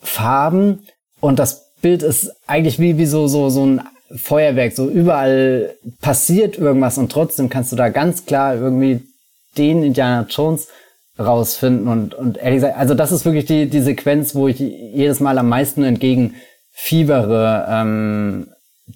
Farben. Und das Bild ist eigentlich wie, wie so, so, so ein Feuerwerk, so überall passiert irgendwas und trotzdem kannst du da ganz klar irgendwie den Indiana Jones rausfinden und, und ehrlich gesagt, also das ist wirklich die, die Sequenz, wo ich jedes Mal am meisten entgegenfiebere, ähm,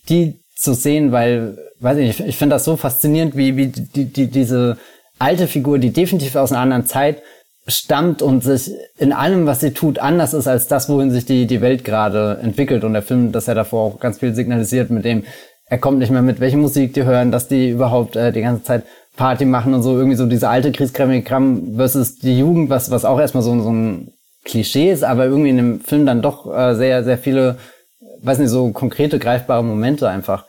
die zu sehen, weil, weiß ich, ich finde das so faszinierend, wie, wie die, die, diese alte Figur, die definitiv aus einer anderen Zeit stammt und sich in allem, was sie tut, anders ist als das, wohin sich die, die Welt gerade entwickelt. Und der Film, das ja davor auch ganz viel signalisiert, mit dem er kommt nicht mehr mit, welche Musik die hören, dass die überhaupt äh, die ganze Zeit Party machen und so, irgendwie so diese alte Kriegskram versus die Jugend, was, was auch erstmal so, so ein Klischee ist, aber irgendwie in dem Film dann doch äh, sehr, sehr viele weiß nicht, so konkrete, greifbare Momente einfach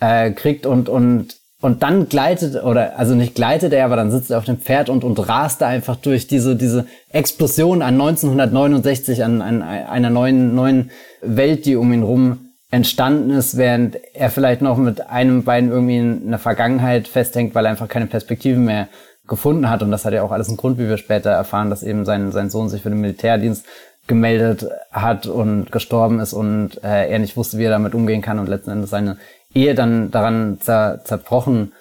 äh, kriegt und, und und dann gleitet, oder also nicht gleitet er, aber dann sitzt er auf dem Pferd und, und rast da einfach durch diese, diese Explosion an 1969, an, an einer neuen, neuen Welt, die um ihn rum entstanden ist, während er vielleicht noch mit einem Bein irgendwie in der Vergangenheit festhängt, weil er einfach keine Perspektive mehr gefunden hat. Und das hat ja auch alles einen Grund, wie wir später erfahren, dass eben sein, sein Sohn sich für den Militärdienst gemeldet hat und gestorben ist und äh, er nicht wusste, wie er damit umgehen kann und letzten Endes seine Ehe dann daran zer zerbrochen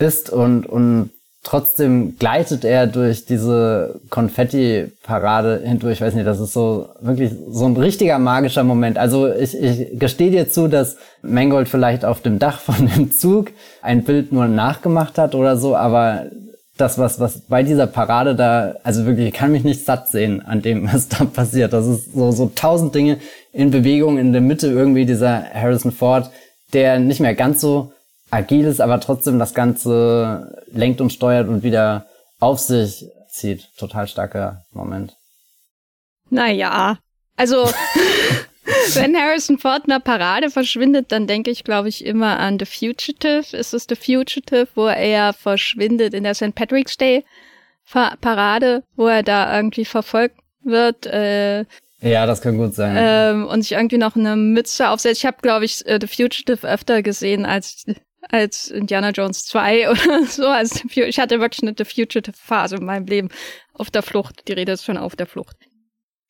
ist und, und trotzdem gleitet er durch diese Konfetti-Parade hindurch. Ich weiß nicht, das ist so wirklich so ein richtiger magischer Moment. Also ich, ich gestehe dir zu, dass Mangold vielleicht auf dem Dach von dem Zug ein Bild nur nachgemacht hat oder so, aber das, was, was bei dieser Parade da, also wirklich, ich kann mich nicht satt sehen an dem, was da passiert. Das ist so, so tausend Dinge in Bewegung in der Mitte irgendwie dieser Harrison Ford, der nicht mehr ganz so agil ist, aber trotzdem das Ganze lenkt und steuert und wieder auf sich zieht. Total starker Moment. Naja, also wenn Harrison Ford in der Parade verschwindet, dann denke ich, glaube ich, immer an The Fugitive. Ist es The Fugitive, wo er verschwindet in der St. Patrick's Day Parade, wo er da irgendwie verfolgt wird. Äh, ja, das kann gut sein. Ähm, und sich irgendwie noch eine Mütze aufsetzt. Ich habe, glaube ich, äh, The Fugitive öfter gesehen als als Indiana Jones 2 oder so. Also ich hatte wirklich eine The Fugitive Phase in meinem Leben auf der Flucht. Die Rede ist schon auf der Flucht.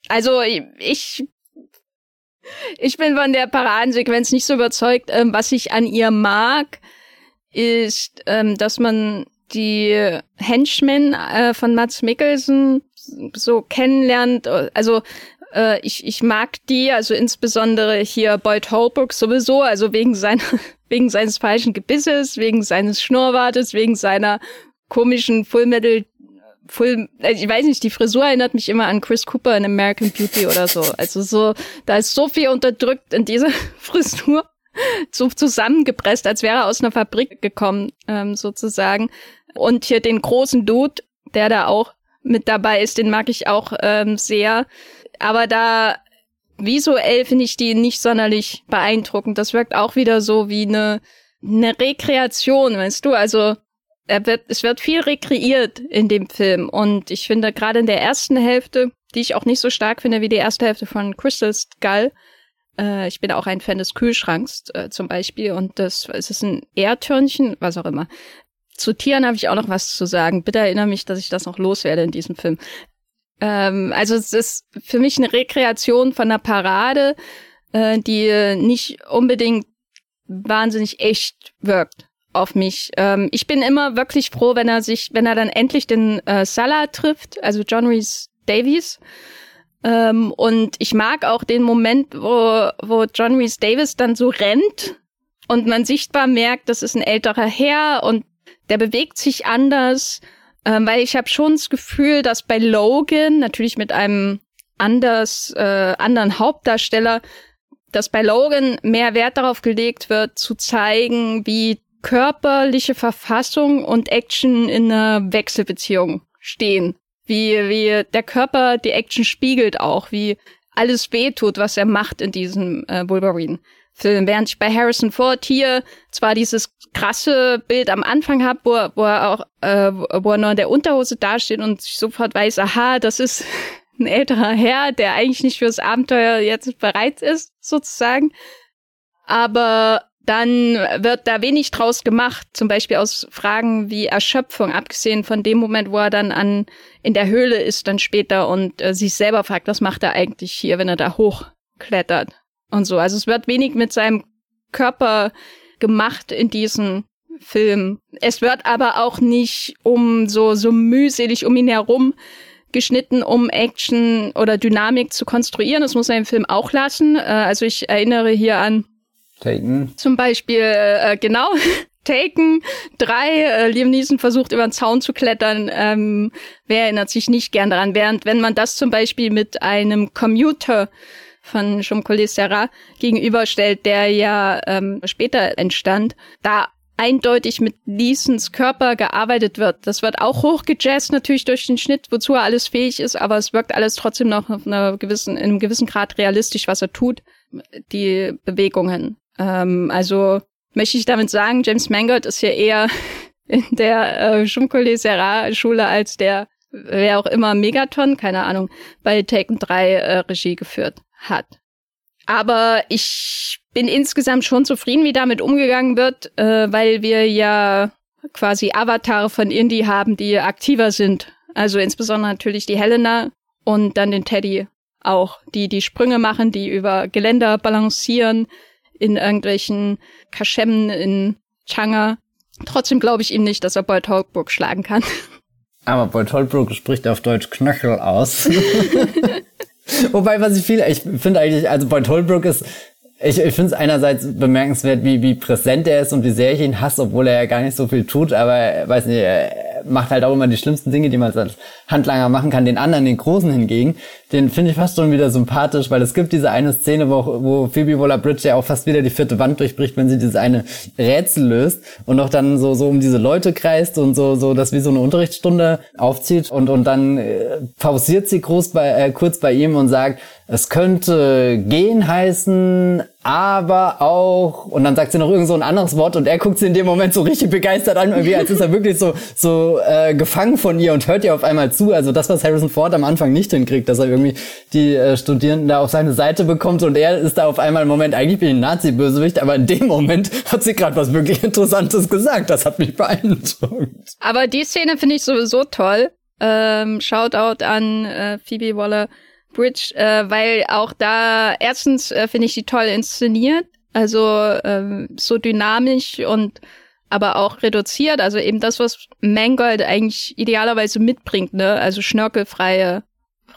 Also ich ich bin von der Paradensequenz nicht so überzeugt. Ähm, was ich an ihr mag, ist, ähm, dass man die Henchmen äh, von Mats Mikkelsen so kennenlernt. Also äh, ich, ich mag die, also insbesondere hier Boyd Holbrook sowieso, also wegen seiner, wegen seines falschen Gebisses, wegen seines Schnurrbartes, wegen seiner komischen Full Metal Full, also ich weiß nicht, die Frisur erinnert mich immer an Chris Cooper in American Beauty oder so. Also so, da ist so viel unterdrückt in dieser Frisur, so zusammengepresst, als wäre er aus einer Fabrik gekommen, ähm, sozusagen. Und hier den großen Dude, der da auch mit dabei ist, den mag ich auch ähm, sehr aber da visuell finde ich die nicht sonderlich beeindruckend. Das wirkt auch wieder so wie eine, eine Rekreation, weißt du? Also er wird, es wird viel rekreiert in dem Film. Und ich finde gerade in der ersten Hälfte, die ich auch nicht so stark finde wie die erste Hälfte von Crystal Skull, äh, ich bin auch ein Fan des Kühlschranks äh, zum Beispiel und das es ist ein Erdtörnchen, was auch immer. Zu Tieren habe ich auch noch was zu sagen. Bitte erinnere mich, dass ich das noch loswerde in diesem Film. Ähm, also es ist für mich eine Rekreation von einer Parade, äh, die nicht unbedingt wahnsinnig echt wirkt auf mich. Ähm, ich bin immer wirklich froh, wenn er sich, wenn er dann endlich den äh, Salah trifft, also John Reese Davies. Ähm, und ich mag auch den Moment, wo, wo John Reese Davis dann so rennt und man sichtbar merkt, das ist ein älterer Herr und der bewegt sich anders ähm, weil ich habe schon das Gefühl, dass bei Logan, natürlich mit einem anders, äh, anderen Hauptdarsteller, dass bei Logan mehr Wert darauf gelegt wird, zu zeigen, wie körperliche Verfassung und Action in einer Wechselbeziehung stehen. Wie, wie der Körper die Action spiegelt auch, wie alles wehtut, was er macht in diesem äh, Wolverine. Film. Während ich bei Harrison Ford hier zwar dieses krasse Bild am Anfang habe, wo, wo er auch, äh, wo er nur in der Unterhose dasteht und sich sofort weiß, aha, das ist ein älterer Herr, der eigentlich nicht fürs Abenteuer jetzt bereit ist, sozusagen. Aber dann wird da wenig draus gemacht, zum Beispiel aus Fragen wie Erschöpfung, abgesehen von dem Moment, wo er dann an in der Höhle ist, dann später und äh, sich selber fragt, was macht er eigentlich hier, wenn er da hochklettert und so. Also es wird wenig mit seinem Körper gemacht in diesem Film. Es wird aber auch nicht um so, so mühselig um ihn herum geschnitten, um Action oder Dynamik zu konstruieren. Das muss er im Film auch lassen. Äh, also ich erinnere hier an Taken. Zum Beispiel, äh, genau, Taken 3, äh, Liam Neeson versucht über den Zaun zu klettern. Ähm, wer erinnert sich nicht gern daran? Während wenn man das zum Beispiel mit einem Commuter von Jomcole Serra gegenüberstellt, der ja ähm, später entstand, da eindeutig mit Leesons Körper gearbeitet wird. Das wird auch hochgejazzt natürlich durch den Schnitt, wozu er alles fähig ist, aber es wirkt alles trotzdem noch auf einer gewissen, in einem gewissen Grad realistisch, was er tut. die Bewegungen. Ähm, also möchte ich damit sagen, James Mangold ist ja eher in der äh, Schumkole Serra Schule als der, wer auch immer, Megaton, keine Ahnung, bei Taken 3 äh, Regie geführt hat. Aber ich bin insgesamt schon zufrieden, wie damit umgegangen wird, äh, weil wir ja quasi Avatare von Indie haben, die aktiver sind. Also insbesondere natürlich die Helena und dann den Teddy auch, die die Sprünge machen, die über Geländer balancieren in irgendwelchen Kaschemmen in Changa. Trotzdem glaube ich ihm nicht, dass er Boyd Holbrook schlagen kann. Aber Boyd Holbrook spricht auf Deutsch Knöchel aus. Wobei, was ich viel, ich finde eigentlich, also Boyd Holbrook ist ich, ich finde es einerseits bemerkenswert, wie, wie präsent er ist und wie sehr ich ihn hasse, obwohl er ja gar nicht so viel tut, aber weiß nicht, er macht halt auch immer die schlimmsten Dinge, die man als Handlanger machen kann. Den anderen, den Großen hingegen, den finde ich fast schon wieder sympathisch, weil es gibt diese eine Szene, wo, wo Phoebe Waller-Bridge ja auch fast wieder die vierte Wand durchbricht, wenn sie dieses eine Rätsel löst und auch dann so, so um diese Leute kreist und so, so das wie so eine Unterrichtsstunde aufzieht und, und dann äh, pausiert sie groß bei, äh, kurz bei ihm und sagt, es könnte gehen heißen, aber auch, und dann sagt sie noch irgend so ein anderes Wort und er guckt sie in dem Moment so richtig begeistert an, irgendwie, als ist er wirklich so, so äh, gefangen von ihr und hört ihr auf einmal zu. Also das, was Harrison Ford am Anfang nicht hinkriegt, dass er irgendwie die äh, Studierenden da auf seine Seite bekommt und er ist da auf einmal im Moment, eigentlich ich ein Nazi-Bösewicht, aber in dem Moment hat sie gerade was wirklich Interessantes gesagt. Das hat mich beeindruckt. Aber die Szene finde ich sowieso toll. Ähm, Shoutout an äh, Phoebe Waller Bridge, äh, weil auch da erstens äh, finde ich die toll inszeniert, also ähm, so dynamisch und aber auch reduziert, also eben das, was Mangold eigentlich idealerweise mitbringt, ne, also schnörkelfreie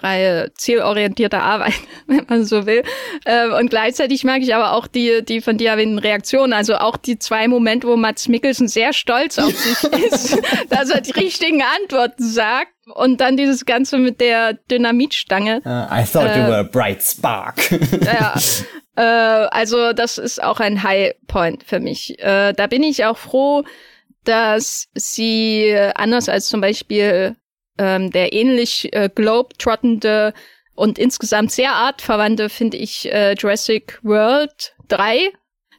freie, zielorientierte Arbeit, wenn man so will. Ähm, und gleichzeitig mag ich aber auch die, die von dir erwähnten Reaktionen, also auch die zwei Momente, wo Mats Mikkelsen sehr stolz auf sich ist, dass er die richtigen Antworten sagt und dann dieses Ganze mit der Dynamitstange. Uh, I thought äh, you were a bright spark. ja. Äh, also das ist auch ein High Point für mich. Äh, da bin ich auch froh, dass sie anders als zum Beispiel ähm, der ähnlich äh, globetrottende und insgesamt sehr artverwandte, finde ich, äh, Jurassic World 3,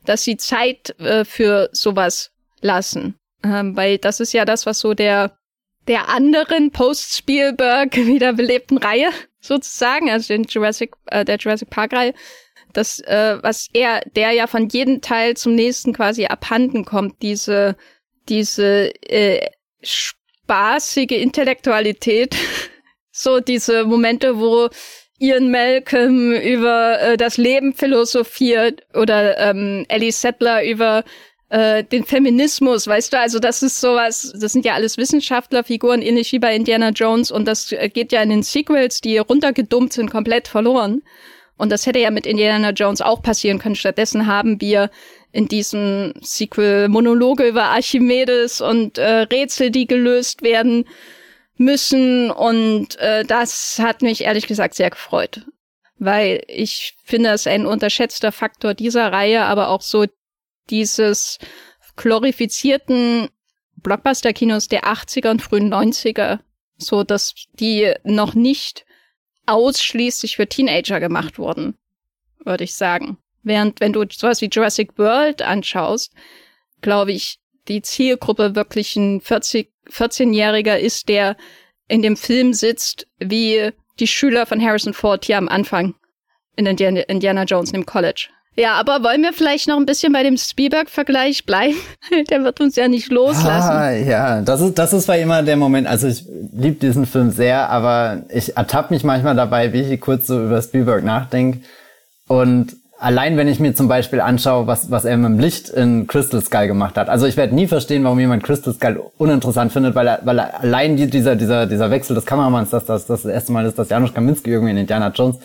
dass sie Zeit äh, für sowas lassen. Ähm, weil das ist ja das, was so der der anderen Post-Spielberg wiederbelebten Reihe sozusagen, also den Jurassic, äh, der Jurassic Park Reihe, das, äh, was er, der ja von jedem Teil zum nächsten quasi abhanden kommt, diese, diese äh, spaßige Intellektualität, so diese Momente, wo Ian Malcolm über äh, das Leben philosophiert oder ähm, Ellie Settler über äh, den Feminismus, weißt du, also das ist sowas, das sind ja alles Wissenschaftlerfiguren, ähnlich wie bei Indiana Jones und das äh, geht ja in den Sequels, die runtergedummt sind, komplett verloren. Und das hätte ja mit Indiana Jones auch passieren können. Stattdessen haben wir in diesem Sequel Monologe über Archimedes und äh, Rätsel, die gelöst werden müssen. Und äh, das hat mich ehrlich gesagt sehr gefreut. Weil ich finde, es ein unterschätzter Faktor dieser Reihe, aber auch so dieses glorifizierten Blockbuster-Kinos der 80er und frühen 90er, so dass die noch nicht ausschließlich für Teenager gemacht wurden, würde ich sagen. Während wenn du sowas wie Jurassic World anschaust, glaube ich, die Zielgruppe wirklich ein 40, 14-Jähriger ist, der in dem Film sitzt, wie die Schüler von Harrison Ford hier am Anfang in Indiana Jones im College. Ja, aber wollen wir vielleicht noch ein bisschen bei dem Spielberg-Vergleich bleiben? der wird uns ja nicht loslassen. Ah, ja, das ist, das ist bei immer der Moment. Also ich liebe diesen Film sehr, aber ich ertappe mich manchmal dabei, wie ich kurz so über Spielberg nachdenke. Und allein wenn ich mir zum Beispiel anschaue, was, was er mit dem Licht in Crystal Skull gemacht hat. Also ich werde nie verstehen, warum jemand Crystal Skull uninteressant findet, weil er, weil er allein die, dieser, dieser, dieser Wechsel des Kameramanns, dass das, das, das erste Mal ist, dass Janusz Kaminski irgendwie in Indiana Jones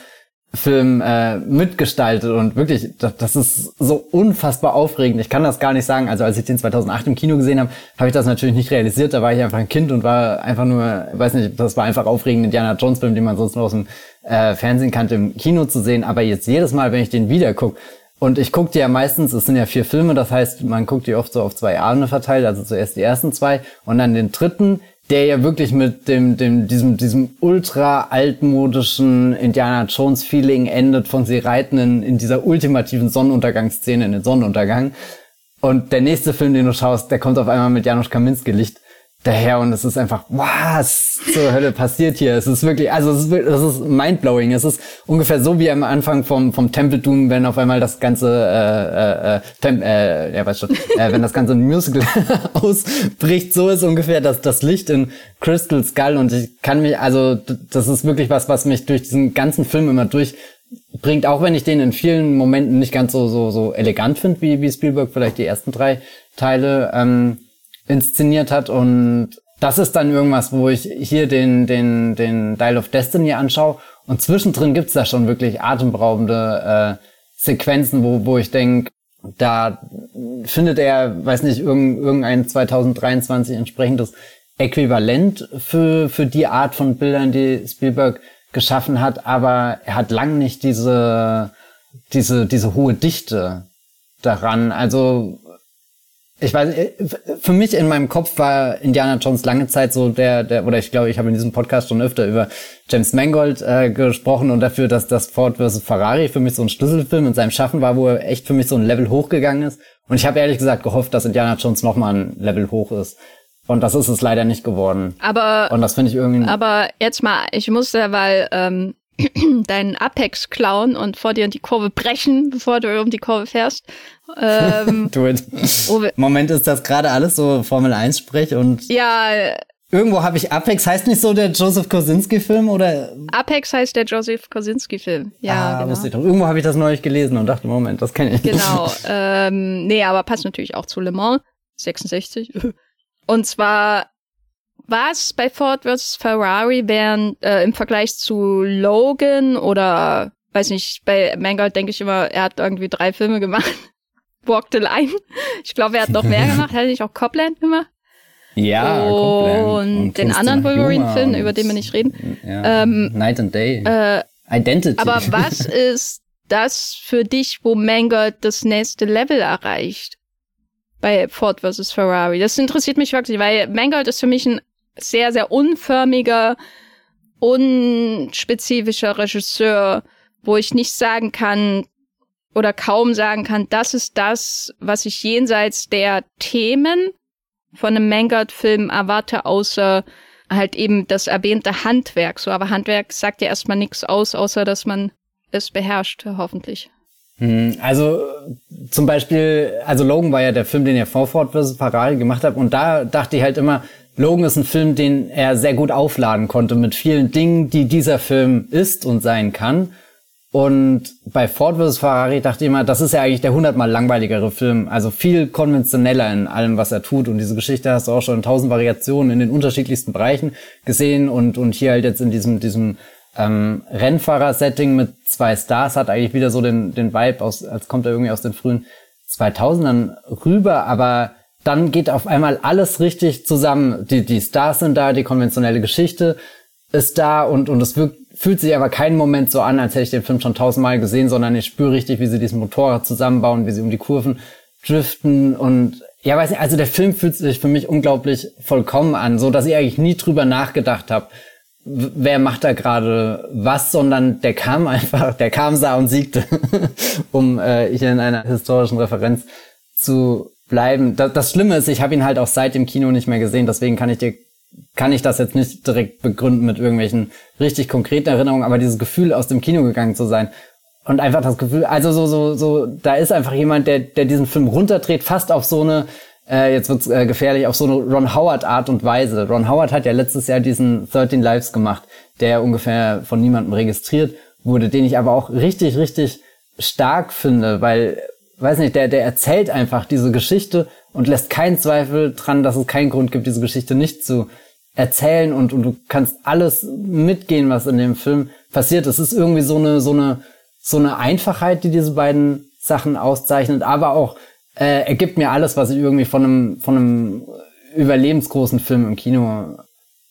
Film äh, mitgestaltet und wirklich, das, das ist so unfassbar aufregend. Ich kann das gar nicht sagen. Also als ich den 2008 im Kino gesehen habe, habe ich das natürlich nicht realisiert. Da war ich einfach ein Kind und war einfach nur, weiß nicht, das war einfach aufregend, Indiana Jones Film, den man sonst nur aus dem äh, Fernsehen kannte, im Kino zu sehen. Aber jetzt jedes Mal, wenn ich den wieder gucke, und ich gucke die ja meistens, es sind ja vier Filme, das heißt, man guckt die oft so auf zwei Abende verteilt, also zuerst die ersten zwei und dann den dritten der ja wirklich mit dem, dem, diesem, diesem ultra altmodischen Indiana Jones Feeling endet von sie reiten in, in dieser ultimativen Sonnenuntergangsszene in den Sonnenuntergang. Und der nächste Film, den du schaust, der kommt auf einmal mit Janusz Kaminski Licht daher und es ist einfach, was zur Hölle passiert hier? Es ist wirklich, also es ist, es ist mindblowing. Es ist ungefähr so wie am Anfang vom vom Temple Doom, wenn auf einmal das ganze äh, äh, Tem äh, ja weiß schon, äh, wenn das ganze Musical ausbricht, so ist ungefähr das das Licht in Crystal Skull und ich kann mich, also das ist wirklich was, was mich durch diesen ganzen Film immer durchbringt, auch wenn ich den in vielen Momenten nicht ganz so so so elegant finde wie wie Spielberg vielleicht die ersten drei Teile. Ähm, inszeniert hat und das ist dann irgendwas, wo ich hier den, den, den Dial of Destiny anschaue und zwischendrin gibt's da schon wirklich atemberaubende äh, Sequenzen, wo, wo ich denke, da findet er, weiß nicht, irgendein 2023 entsprechendes Äquivalent für, für die Art von Bildern, die Spielberg geschaffen hat, aber er hat lang nicht diese, diese, diese hohe Dichte daran. Also ich weiß, äh, für mich in meinem Kopf war Indiana Jones lange Zeit so der, der oder ich glaube, ich habe in diesem Podcast schon öfter über James Mangold äh, gesprochen und dafür, dass das Ford vs. Ferrari für mich so ein Schlüsselfilm in seinem Schaffen war, wo er echt für mich so ein Level hochgegangen ist. Und ich habe ehrlich gesagt gehofft, dass Indiana Jones nochmal ein Level hoch ist. Und das ist es leider nicht geworden. Aber und das finde ich irgendwie. Aber jetzt mal, ich musste, weil ähm, deinen Apex klauen und vor dir in die Kurve brechen, bevor du um die Kurve fährst. Ähm, it. Moment ist das gerade alles so Formel 1 Sprech und ja. Irgendwo habe ich Apex, heißt nicht so der Joseph Kosinski-Film oder? Apex heißt der Joseph Kosinski-Film. Ja, ah, genau. ich doch. Irgendwo habe ich das neulich gelesen und dachte, Moment, das kenne ich. Genau. ähm, nee, aber passt natürlich auch zu Le Mans 66. Und zwar was bei Ford vs. Ferrari während äh, im Vergleich zu Logan oder weiß nicht, bei Mangold denke ich immer, er hat irgendwie drei Filme gemacht. Walk the Line. Ich glaube, er hat noch mehr gemacht. Hat er nicht auch Copland gemacht? Ja, und, Copland. und den anderen Wolverine-Film, über den wir nicht reden. Ja, ähm, Night and Day. Äh, Identity. Aber was ist das für dich, wo Mangold das nächste Level erreicht? Bei Ford vs. Ferrari. Das interessiert mich wirklich, weil Mangold ist für mich ein sehr, sehr unförmiger, unspezifischer Regisseur, wo ich nicht sagen kann oder kaum sagen kann, das ist das, was ich jenseits der Themen von einem Mangard-Film erwarte, außer halt eben das erwähnte Handwerk. So, aber Handwerk sagt ja erstmal nichts aus, außer dass man es beherrscht, hoffentlich. Hm, also zum Beispiel, also Logan war ja der Film, den ihr Vorfort vs. Ferrari gemacht habt und da dachte ich halt immer, Logan ist ein Film, den er sehr gut aufladen konnte mit vielen Dingen, die dieser Film ist und sein kann. Und bei Ford vs. Ferrari dachte ich immer, das ist ja eigentlich der hundertmal langweiligere Film. Also viel konventioneller in allem, was er tut. Und diese Geschichte hast du auch schon in tausend Variationen in den unterschiedlichsten Bereichen gesehen. Und, und hier halt jetzt in diesem, diesem ähm, Rennfahrer-Setting mit zwei Stars hat eigentlich wieder so den, den Vibe, aus, als kommt er irgendwie aus den frühen 2000ern rüber. Aber dann geht auf einmal alles richtig zusammen. Die, die Stars sind da, die konventionelle Geschichte ist da und, und es wirkt, fühlt sich aber keinen Moment so an, als hätte ich den Film schon tausendmal gesehen, sondern ich spüre richtig, wie sie diesen Motorrad zusammenbauen, wie sie um die Kurven driften und ja, weiß nicht, also der Film fühlt sich für mich unglaublich vollkommen an, so dass ich eigentlich nie drüber nachgedacht habe, wer macht da gerade was, sondern der kam einfach, der kam, sah und siegte, um äh, hier in einer historischen Referenz zu bleiben. Das, das Schlimme ist, ich habe ihn halt auch seit dem Kino nicht mehr gesehen, deswegen kann ich dir kann ich das jetzt nicht direkt begründen mit irgendwelchen richtig konkreten Erinnerungen, aber dieses Gefühl aus dem Kino gegangen zu sein und einfach das Gefühl, also so so so, da ist einfach jemand, der der diesen Film runterdreht, fast auf so eine äh, jetzt wird's äh, gefährlich auf so eine Ron Howard Art und Weise. Ron Howard hat ja letztes Jahr diesen 13 Lives gemacht, der ungefähr von niemandem registriert wurde, den ich aber auch richtig richtig stark finde, weil weiß nicht, der, der erzählt einfach diese Geschichte und lässt keinen Zweifel dran, dass es keinen Grund gibt, diese Geschichte nicht zu erzählen und, und du kannst alles mitgehen, was in dem Film passiert. Es ist irgendwie so eine, so eine, so eine Einfachheit, die diese beiden Sachen auszeichnet, aber auch äh, ergibt mir alles, was ich irgendwie von einem, von einem überlebensgroßen Film im Kino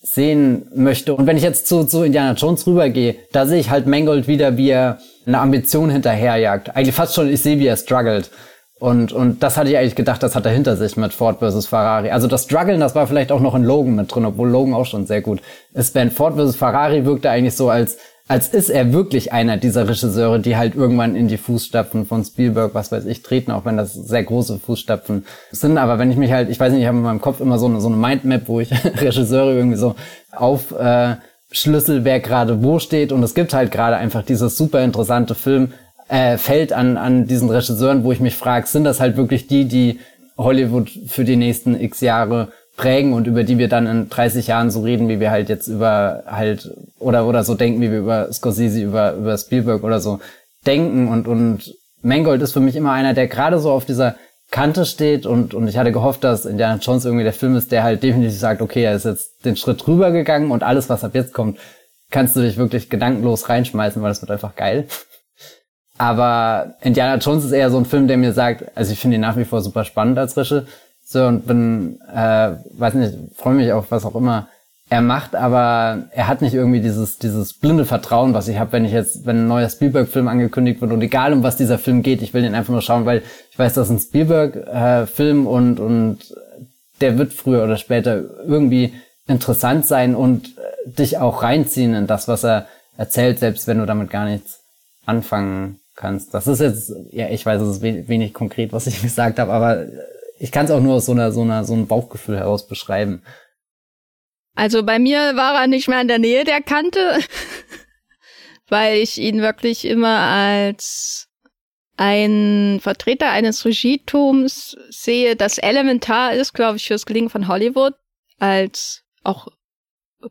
sehen möchte. Und wenn ich jetzt zu, zu Indiana Jones rübergehe, da sehe ich halt Mangold wieder, wie er eine Ambition hinterherjagt. Eigentlich fast schon, ich sehe, wie er struggelt. Und, und das hatte ich eigentlich gedacht, das hat er hinter sich mit Ford versus Ferrari. Also das Struggeln, das war vielleicht auch noch in Logan mit drin, obwohl Logan auch schon sehr gut ist. Ben Ford versus Ferrari wirkte eigentlich so, als, als ist er wirklich einer dieser Regisseure, die halt irgendwann in die Fußstapfen von Spielberg, was weiß ich, treten, auch wenn das sehr große Fußstapfen sind. Aber wenn ich mich halt, ich weiß nicht, ich habe in meinem Kopf immer so eine, so eine Mindmap, wo ich Regisseure irgendwie so auf äh, Schlüssel, wer gerade wo steht. Und es gibt halt gerade einfach dieses super interessante Film, äh, Feld an, an diesen Regisseuren, wo ich mich frage, sind das halt wirklich die, die Hollywood für die nächsten x Jahre prägen und über die wir dann in 30 Jahren so reden, wie wir halt jetzt über halt oder oder so denken, wie wir über Scorsese, über über Spielberg oder so denken. Und und Mangold ist für mich immer einer, der gerade so auf dieser Kante steht. Und und ich hatte gehofft, dass Indiana Jones irgendwie der Film ist, der halt definitiv sagt, okay, er ist jetzt den Schritt rüber gegangen und alles, was ab jetzt kommt, kannst du dich wirklich gedankenlos reinschmeißen, weil das wird einfach geil. Aber Indiana Jones ist eher so ein Film, der mir sagt, also ich finde ihn nach wie vor super spannend als Regisseur und bin, äh, weiß nicht, freue mich auf was auch immer er macht, aber er hat nicht irgendwie dieses, dieses blinde Vertrauen, was ich habe, wenn ich jetzt, wenn ein neuer Spielberg-Film angekündigt wird und egal um was dieser Film geht, ich will den einfach nur schauen, weil ich weiß, das ist ein Spielberg-Film äh, und, und der wird früher oder später irgendwie interessant sein und äh, dich auch reinziehen in das, was er erzählt, selbst wenn du damit gar nichts anfangen kannst. Das ist jetzt, ja, ich weiß, es ist wenig konkret, was ich gesagt habe, aber ich kann es auch nur aus so einer, so einer, so einem Bauchgefühl heraus beschreiben. Also bei mir war er nicht mehr in der Nähe der Kante, weil ich ihn wirklich immer als ein Vertreter eines Regietums sehe, das elementar ist, glaube ich, fürs Gelingen von Hollywood, als auch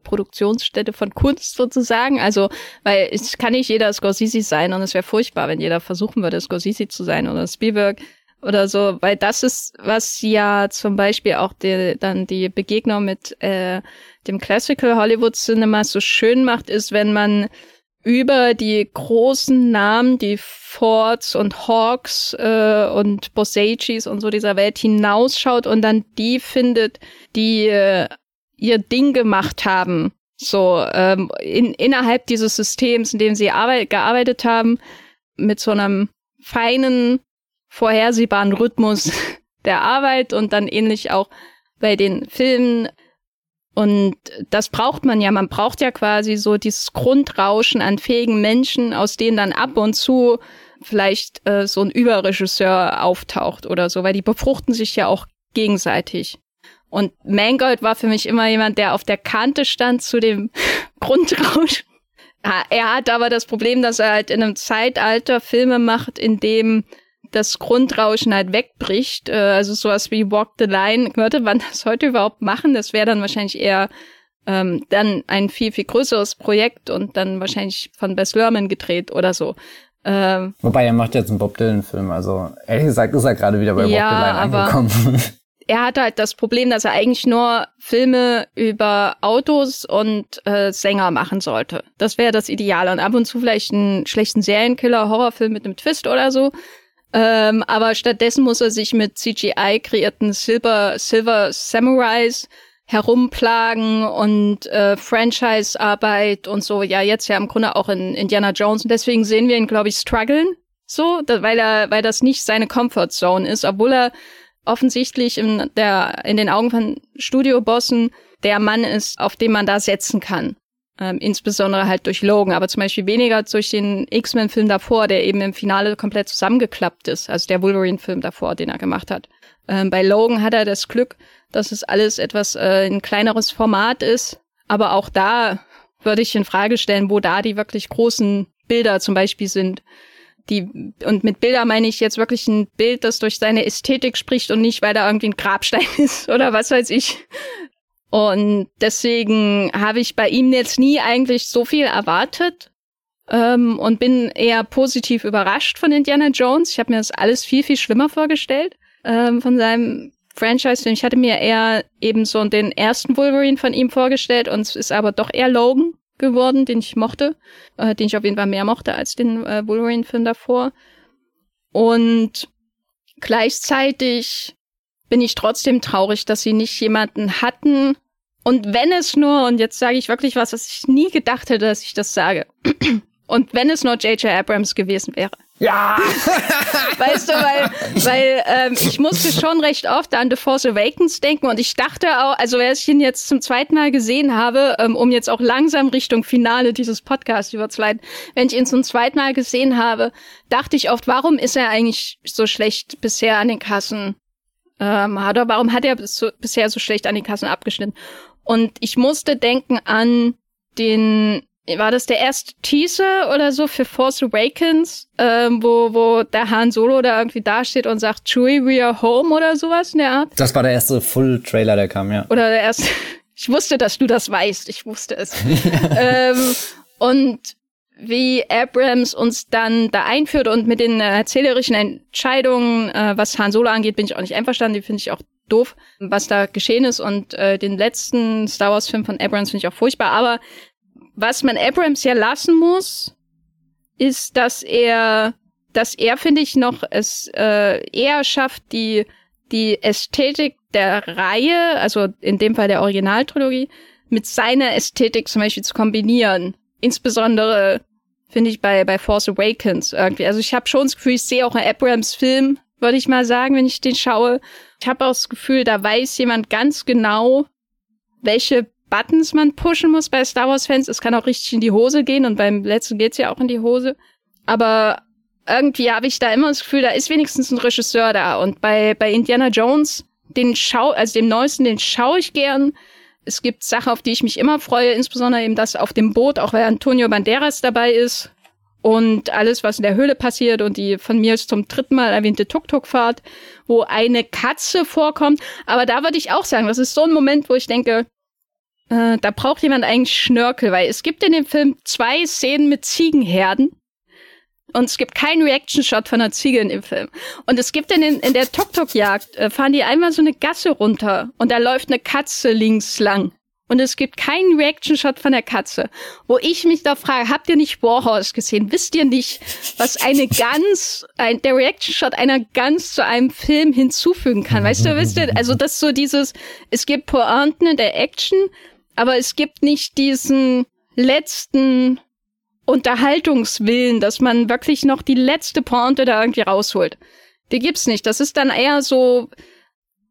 Produktionsstätte von Kunst sozusagen. Also, weil es kann nicht jeder Scorsese sein und es wäre furchtbar, wenn jeder versuchen würde, Scorsese zu sein oder Spielberg oder so, weil das ist, was ja zum Beispiel auch die, dann die Begegnung mit äh, dem Classical Hollywood Cinema so schön macht, ist, wenn man über die großen Namen, die Fords und Hawks äh, und Bosages und so dieser Welt hinausschaut und dann die findet, die äh, ihr Ding gemacht haben, so ähm, in, innerhalb dieses Systems, in dem sie arbeit, gearbeitet haben, mit so einem feinen, vorhersehbaren Rhythmus der Arbeit und dann ähnlich auch bei den Filmen. Und das braucht man ja. Man braucht ja quasi so dieses Grundrauschen an fähigen Menschen, aus denen dann ab und zu vielleicht äh, so ein Überregisseur auftaucht oder so, weil die befruchten sich ja auch gegenseitig. Und Mangold war für mich immer jemand, der auf der Kante stand zu dem Grundrauschen. Er hat aber das Problem, dass er halt in einem Zeitalter Filme macht, in dem das Grundrauschen halt wegbricht. Äh, also sowas wie Walk the Line. Würde man das heute überhaupt machen? Das wäre dann wahrscheinlich eher ähm, dann ein viel, viel größeres Projekt und dann wahrscheinlich von Bess Lerman gedreht oder so. Ähm, Wobei er macht jetzt einen Bob Dylan-Film. Also ehrlich gesagt ist er gerade wieder bei ja, Walk the Line angekommen. er hat halt das Problem, dass er eigentlich nur Filme über Autos und äh, Sänger machen sollte. Das wäre das Ideale. Und ab und zu vielleicht einen schlechten Serienkiller, Horrorfilm mit einem Twist oder so. Ähm, aber stattdessen muss er sich mit CGI kreierten Silver, Silver Samurais herumplagen und äh, Franchise-Arbeit und so. Ja, jetzt ja im Grunde auch in Indiana Jones. Und deswegen sehen wir ihn, glaube ich, strugglen. So, da, weil er, weil das nicht seine Comfort Zone ist, obwohl er offensichtlich in, der, in den Augen von Studiobossen der Mann ist, auf den man da setzen kann. Ähm, insbesondere halt durch Logan, aber zum Beispiel weniger durch den X-Men-Film davor, der eben im Finale komplett zusammengeklappt ist, also der Wolverine-Film davor, den er gemacht hat. Ähm, bei Logan hat er das Glück, dass es alles etwas äh, ein kleineres Format ist, aber auch da würde ich in Frage stellen, wo da die wirklich großen Bilder zum Beispiel sind die, und mit Bilder meine ich jetzt wirklich ein Bild, das durch seine Ästhetik spricht und nicht, weil da irgendwie ein Grabstein ist oder was weiß ich. Und deswegen habe ich bei ihm jetzt nie eigentlich so viel erwartet ähm, und bin eher positiv überrascht von Indiana Jones. Ich habe mir das alles viel, viel schlimmer vorgestellt ähm, von seinem Franchise. Ich hatte mir eher eben so den ersten Wolverine von ihm vorgestellt und es ist aber doch eher Logan geworden, den ich mochte, äh, den ich auf jeden Fall mehr mochte als den äh, Wolverine-Film davor. Und gleichzeitig bin ich trotzdem traurig, dass sie nicht jemanden hatten. Und wenn es nur, und jetzt sage ich wirklich was, was ich nie gedacht hätte, dass ich das sage. Und wenn es nur J.J. Abrams gewesen wäre, Ja! weißt du, weil, weil ähm, ich musste schon recht oft an The Force Awakens denken und ich dachte auch, also als ich ihn jetzt zum zweiten Mal gesehen habe, ähm, um jetzt auch langsam Richtung Finale dieses Podcasts überzuleiten, wenn ich ihn zum zweiten Mal gesehen habe, dachte ich oft, warum ist er eigentlich so schlecht bisher an den Kassen? Ähm, oder warum hat er so, bisher so schlecht an den Kassen abgeschnitten? Und ich musste denken an den war das der erste Teaser oder so für Force Awakens, ähm, wo, wo der Han Solo da irgendwie dasteht und sagt, Chewie, we are home oder sowas in der Art? Das war der erste Full-Trailer, der kam, ja. Oder der erste, ich wusste, dass du das weißt, ich wusste es. ähm, und wie Abrams uns dann da einführt und mit den äh, erzählerischen Entscheidungen, äh, was Han Solo angeht, bin ich auch nicht einverstanden, die finde ich auch doof, was da geschehen ist. Und äh, den letzten Star Wars Film von Abrams finde ich auch furchtbar, aber was man Abrams ja lassen muss, ist, dass er, dass er, finde ich, noch es äh, eher schafft, die, die Ästhetik der Reihe, also in dem Fall der Originaltrilogie, mit seiner Ästhetik zum Beispiel zu kombinieren. Insbesondere finde ich bei, bei Force Awakens irgendwie. Also ich habe schon das Gefühl, ich sehe auch einen Abrams-Film, würde ich mal sagen, wenn ich den schaue. Ich habe auch das Gefühl, da weiß jemand ganz genau, welche Buttons man pushen muss bei Star Wars-Fans. Es kann auch richtig in die Hose gehen und beim letzten geht's ja auch in die Hose. Aber irgendwie habe ich da immer das Gefühl, da ist wenigstens ein Regisseur da. Und bei, bei Indiana Jones, den schau, also dem neuesten, den schaue ich gern. Es gibt Sachen, auf die ich mich immer freue, insbesondere eben das auf dem Boot, auch weil Antonio Banderas dabei ist. Und alles, was in der Höhle passiert und die von mir zum dritten Mal erwähnte Tuk-Tuk-Fahrt, wo eine Katze vorkommt. Aber da würde ich auch sagen, das ist so ein Moment, wo ich denke, äh, da braucht jemand eigentlich Schnörkel, weil es gibt in dem Film zwei Szenen mit Ziegenherden. Und es gibt keinen Reaction-Shot von einer Ziege in dem Film. Und es gibt in, den, in der Tok-Tok-Jagd, äh, fahren die einmal so eine Gasse runter und da läuft eine Katze links lang. Und es gibt keinen Reaction-Shot von der Katze. Wo ich mich da frage, habt ihr nicht Warhorse gesehen? Wisst ihr nicht, was eine Gans, ein, der Reaction-Shot einer Gans zu einem Film hinzufügen kann? Weißt du, wisst ihr, also das so dieses, es gibt Pointen in der Action, aber es gibt nicht diesen letzten Unterhaltungswillen, dass man wirklich noch die letzte Pointe da irgendwie rausholt. Die gibt's nicht. Das ist dann eher so,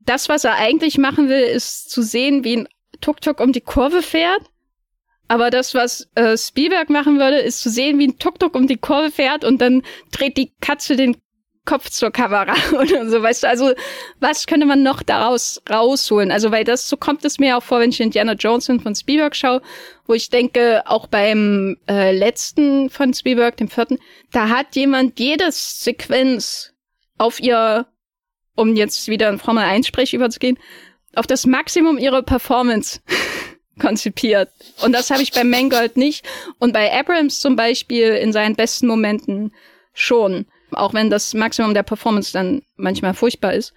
das, was er eigentlich machen will, ist zu sehen, wie ein Tuk-Tuk um die Kurve fährt. Aber das, was äh, Spielberg machen würde, ist zu sehen, wie ein Tuk-Tuk um die Kurve fährt und dann dreht die Katze den Kopf zur Kamera oder so, weißt du, also was könnte man noch daraus rausholen? Also, weil das, so kommt es mir auch vor, wenn ich Indiana Jones von Spielberg schaue, wo ich denke, auch beim äh, letzten von Spielberg, dem vierten, da hat jemand jedes Sequenz auf ihr, um jetzt wieder in Formel 1 Sprech überzugehen, auf das Maximum ihrer Performance konzipiert. Und das habe ich bei Mangold nicht. Und bei Abrams zum Beispiel in seinen besten Momenten schon. Auch wenn das Maximum der Performance dann manchmal furchtbar ist.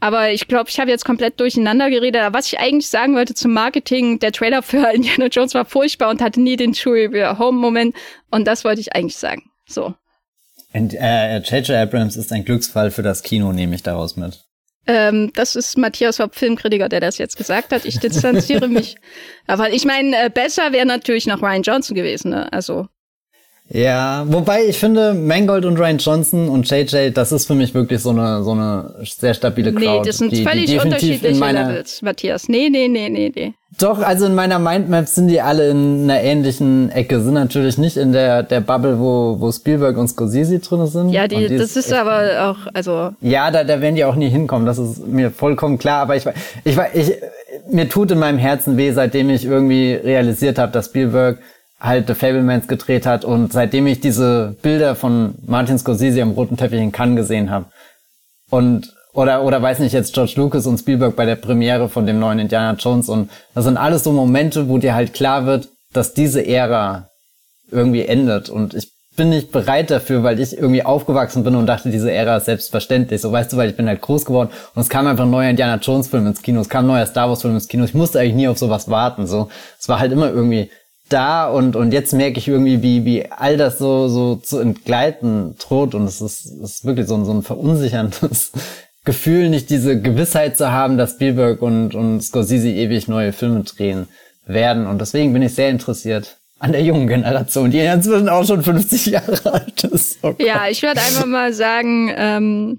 Aber ich glaube, ich habe jetzt komplett durcheinander geredet. Was ich eigentlich sagen wollte zum Marketing, der Trailer für Indiana Jones war furchtbar und hatte nie den Chewie Home Moment. Und das wollte ich eigentlich sagen. So. Und äh, J.J. Abrams ist ein Glücksfall für das Kino, nehme ich daraus mit. Ähm, das ist Matthias Hopp, Filmkritiker, der das jetzt gesagt hat. Ich distanziere mich. Aber ich meine, äh, besser wäre natürlich noch Ryan Johnson gewesen. Ne? Also ja, wobei ich finde, Mangold und Ryan Johnson und JJ, das ist für mich wirklich so eine, so eine sehr stabile Crowd. Nee, das sind die, völlig die unterschiedliche meiner, Levels, Matthias. Nee, nee, nee, nee, nee. Doch, also in meiner Mindmap sind die alle in einer ähnlichen Ecke, sind natürlich nicht in der, der Bubble, wo, wo Spielberg und Scorsese drin sind. Ja, die, die das ist, ist aber auch, also. Ja, da, da werden die auch nie hinkommen, das ist mir vollkommen klar, aber ich, ich, ich, mir tut in meinem Herzen weh, seitdem ich irgendwie realisiert habe, dass Spielberg halt The Fablemans gedreht hat und seitdem ich diese Bilder von Martin Scorsese am roten Teppich in Cannes gesehen habe und oder oder weiß nicht jetzt George Lucas und Spielberg bei der Premiere von dem neuen Indiana Jones und das sind alles so Momente, wo dir halt klar wird, dass diese Ära irgendwie endet und ich bin nicht bereit dafür, weil ich irgendwie aufgewachsen bin und dachte, diese Ära ist selbstverständlich. So weißt du, weil ich bin halt groß geworden und es kam einfach ein neuer Indiana Jones Film ins Kino, es kam ein neuer Star Wars Film ins Kino. Ich musste eigentlich nie auf sowas warten. So, es war halt immer irgendwie da und, und jetzt merke ich irgendwie, wie, wie all das so, so zu entgleiten droht und es ist, ist wirklich so, ein so ein verunsicherndes Gefühl, nicht diese Gewissheit zu haben, dass Spielberg und, und Scorsese ewig neue Filme drehen werden und deswegen bin ich sehr interessiert, an der jungen Generation, die inzwischen auch schon 50 Jahre alt ist. Oh ja, ich würde einfach mal sagen, ähm,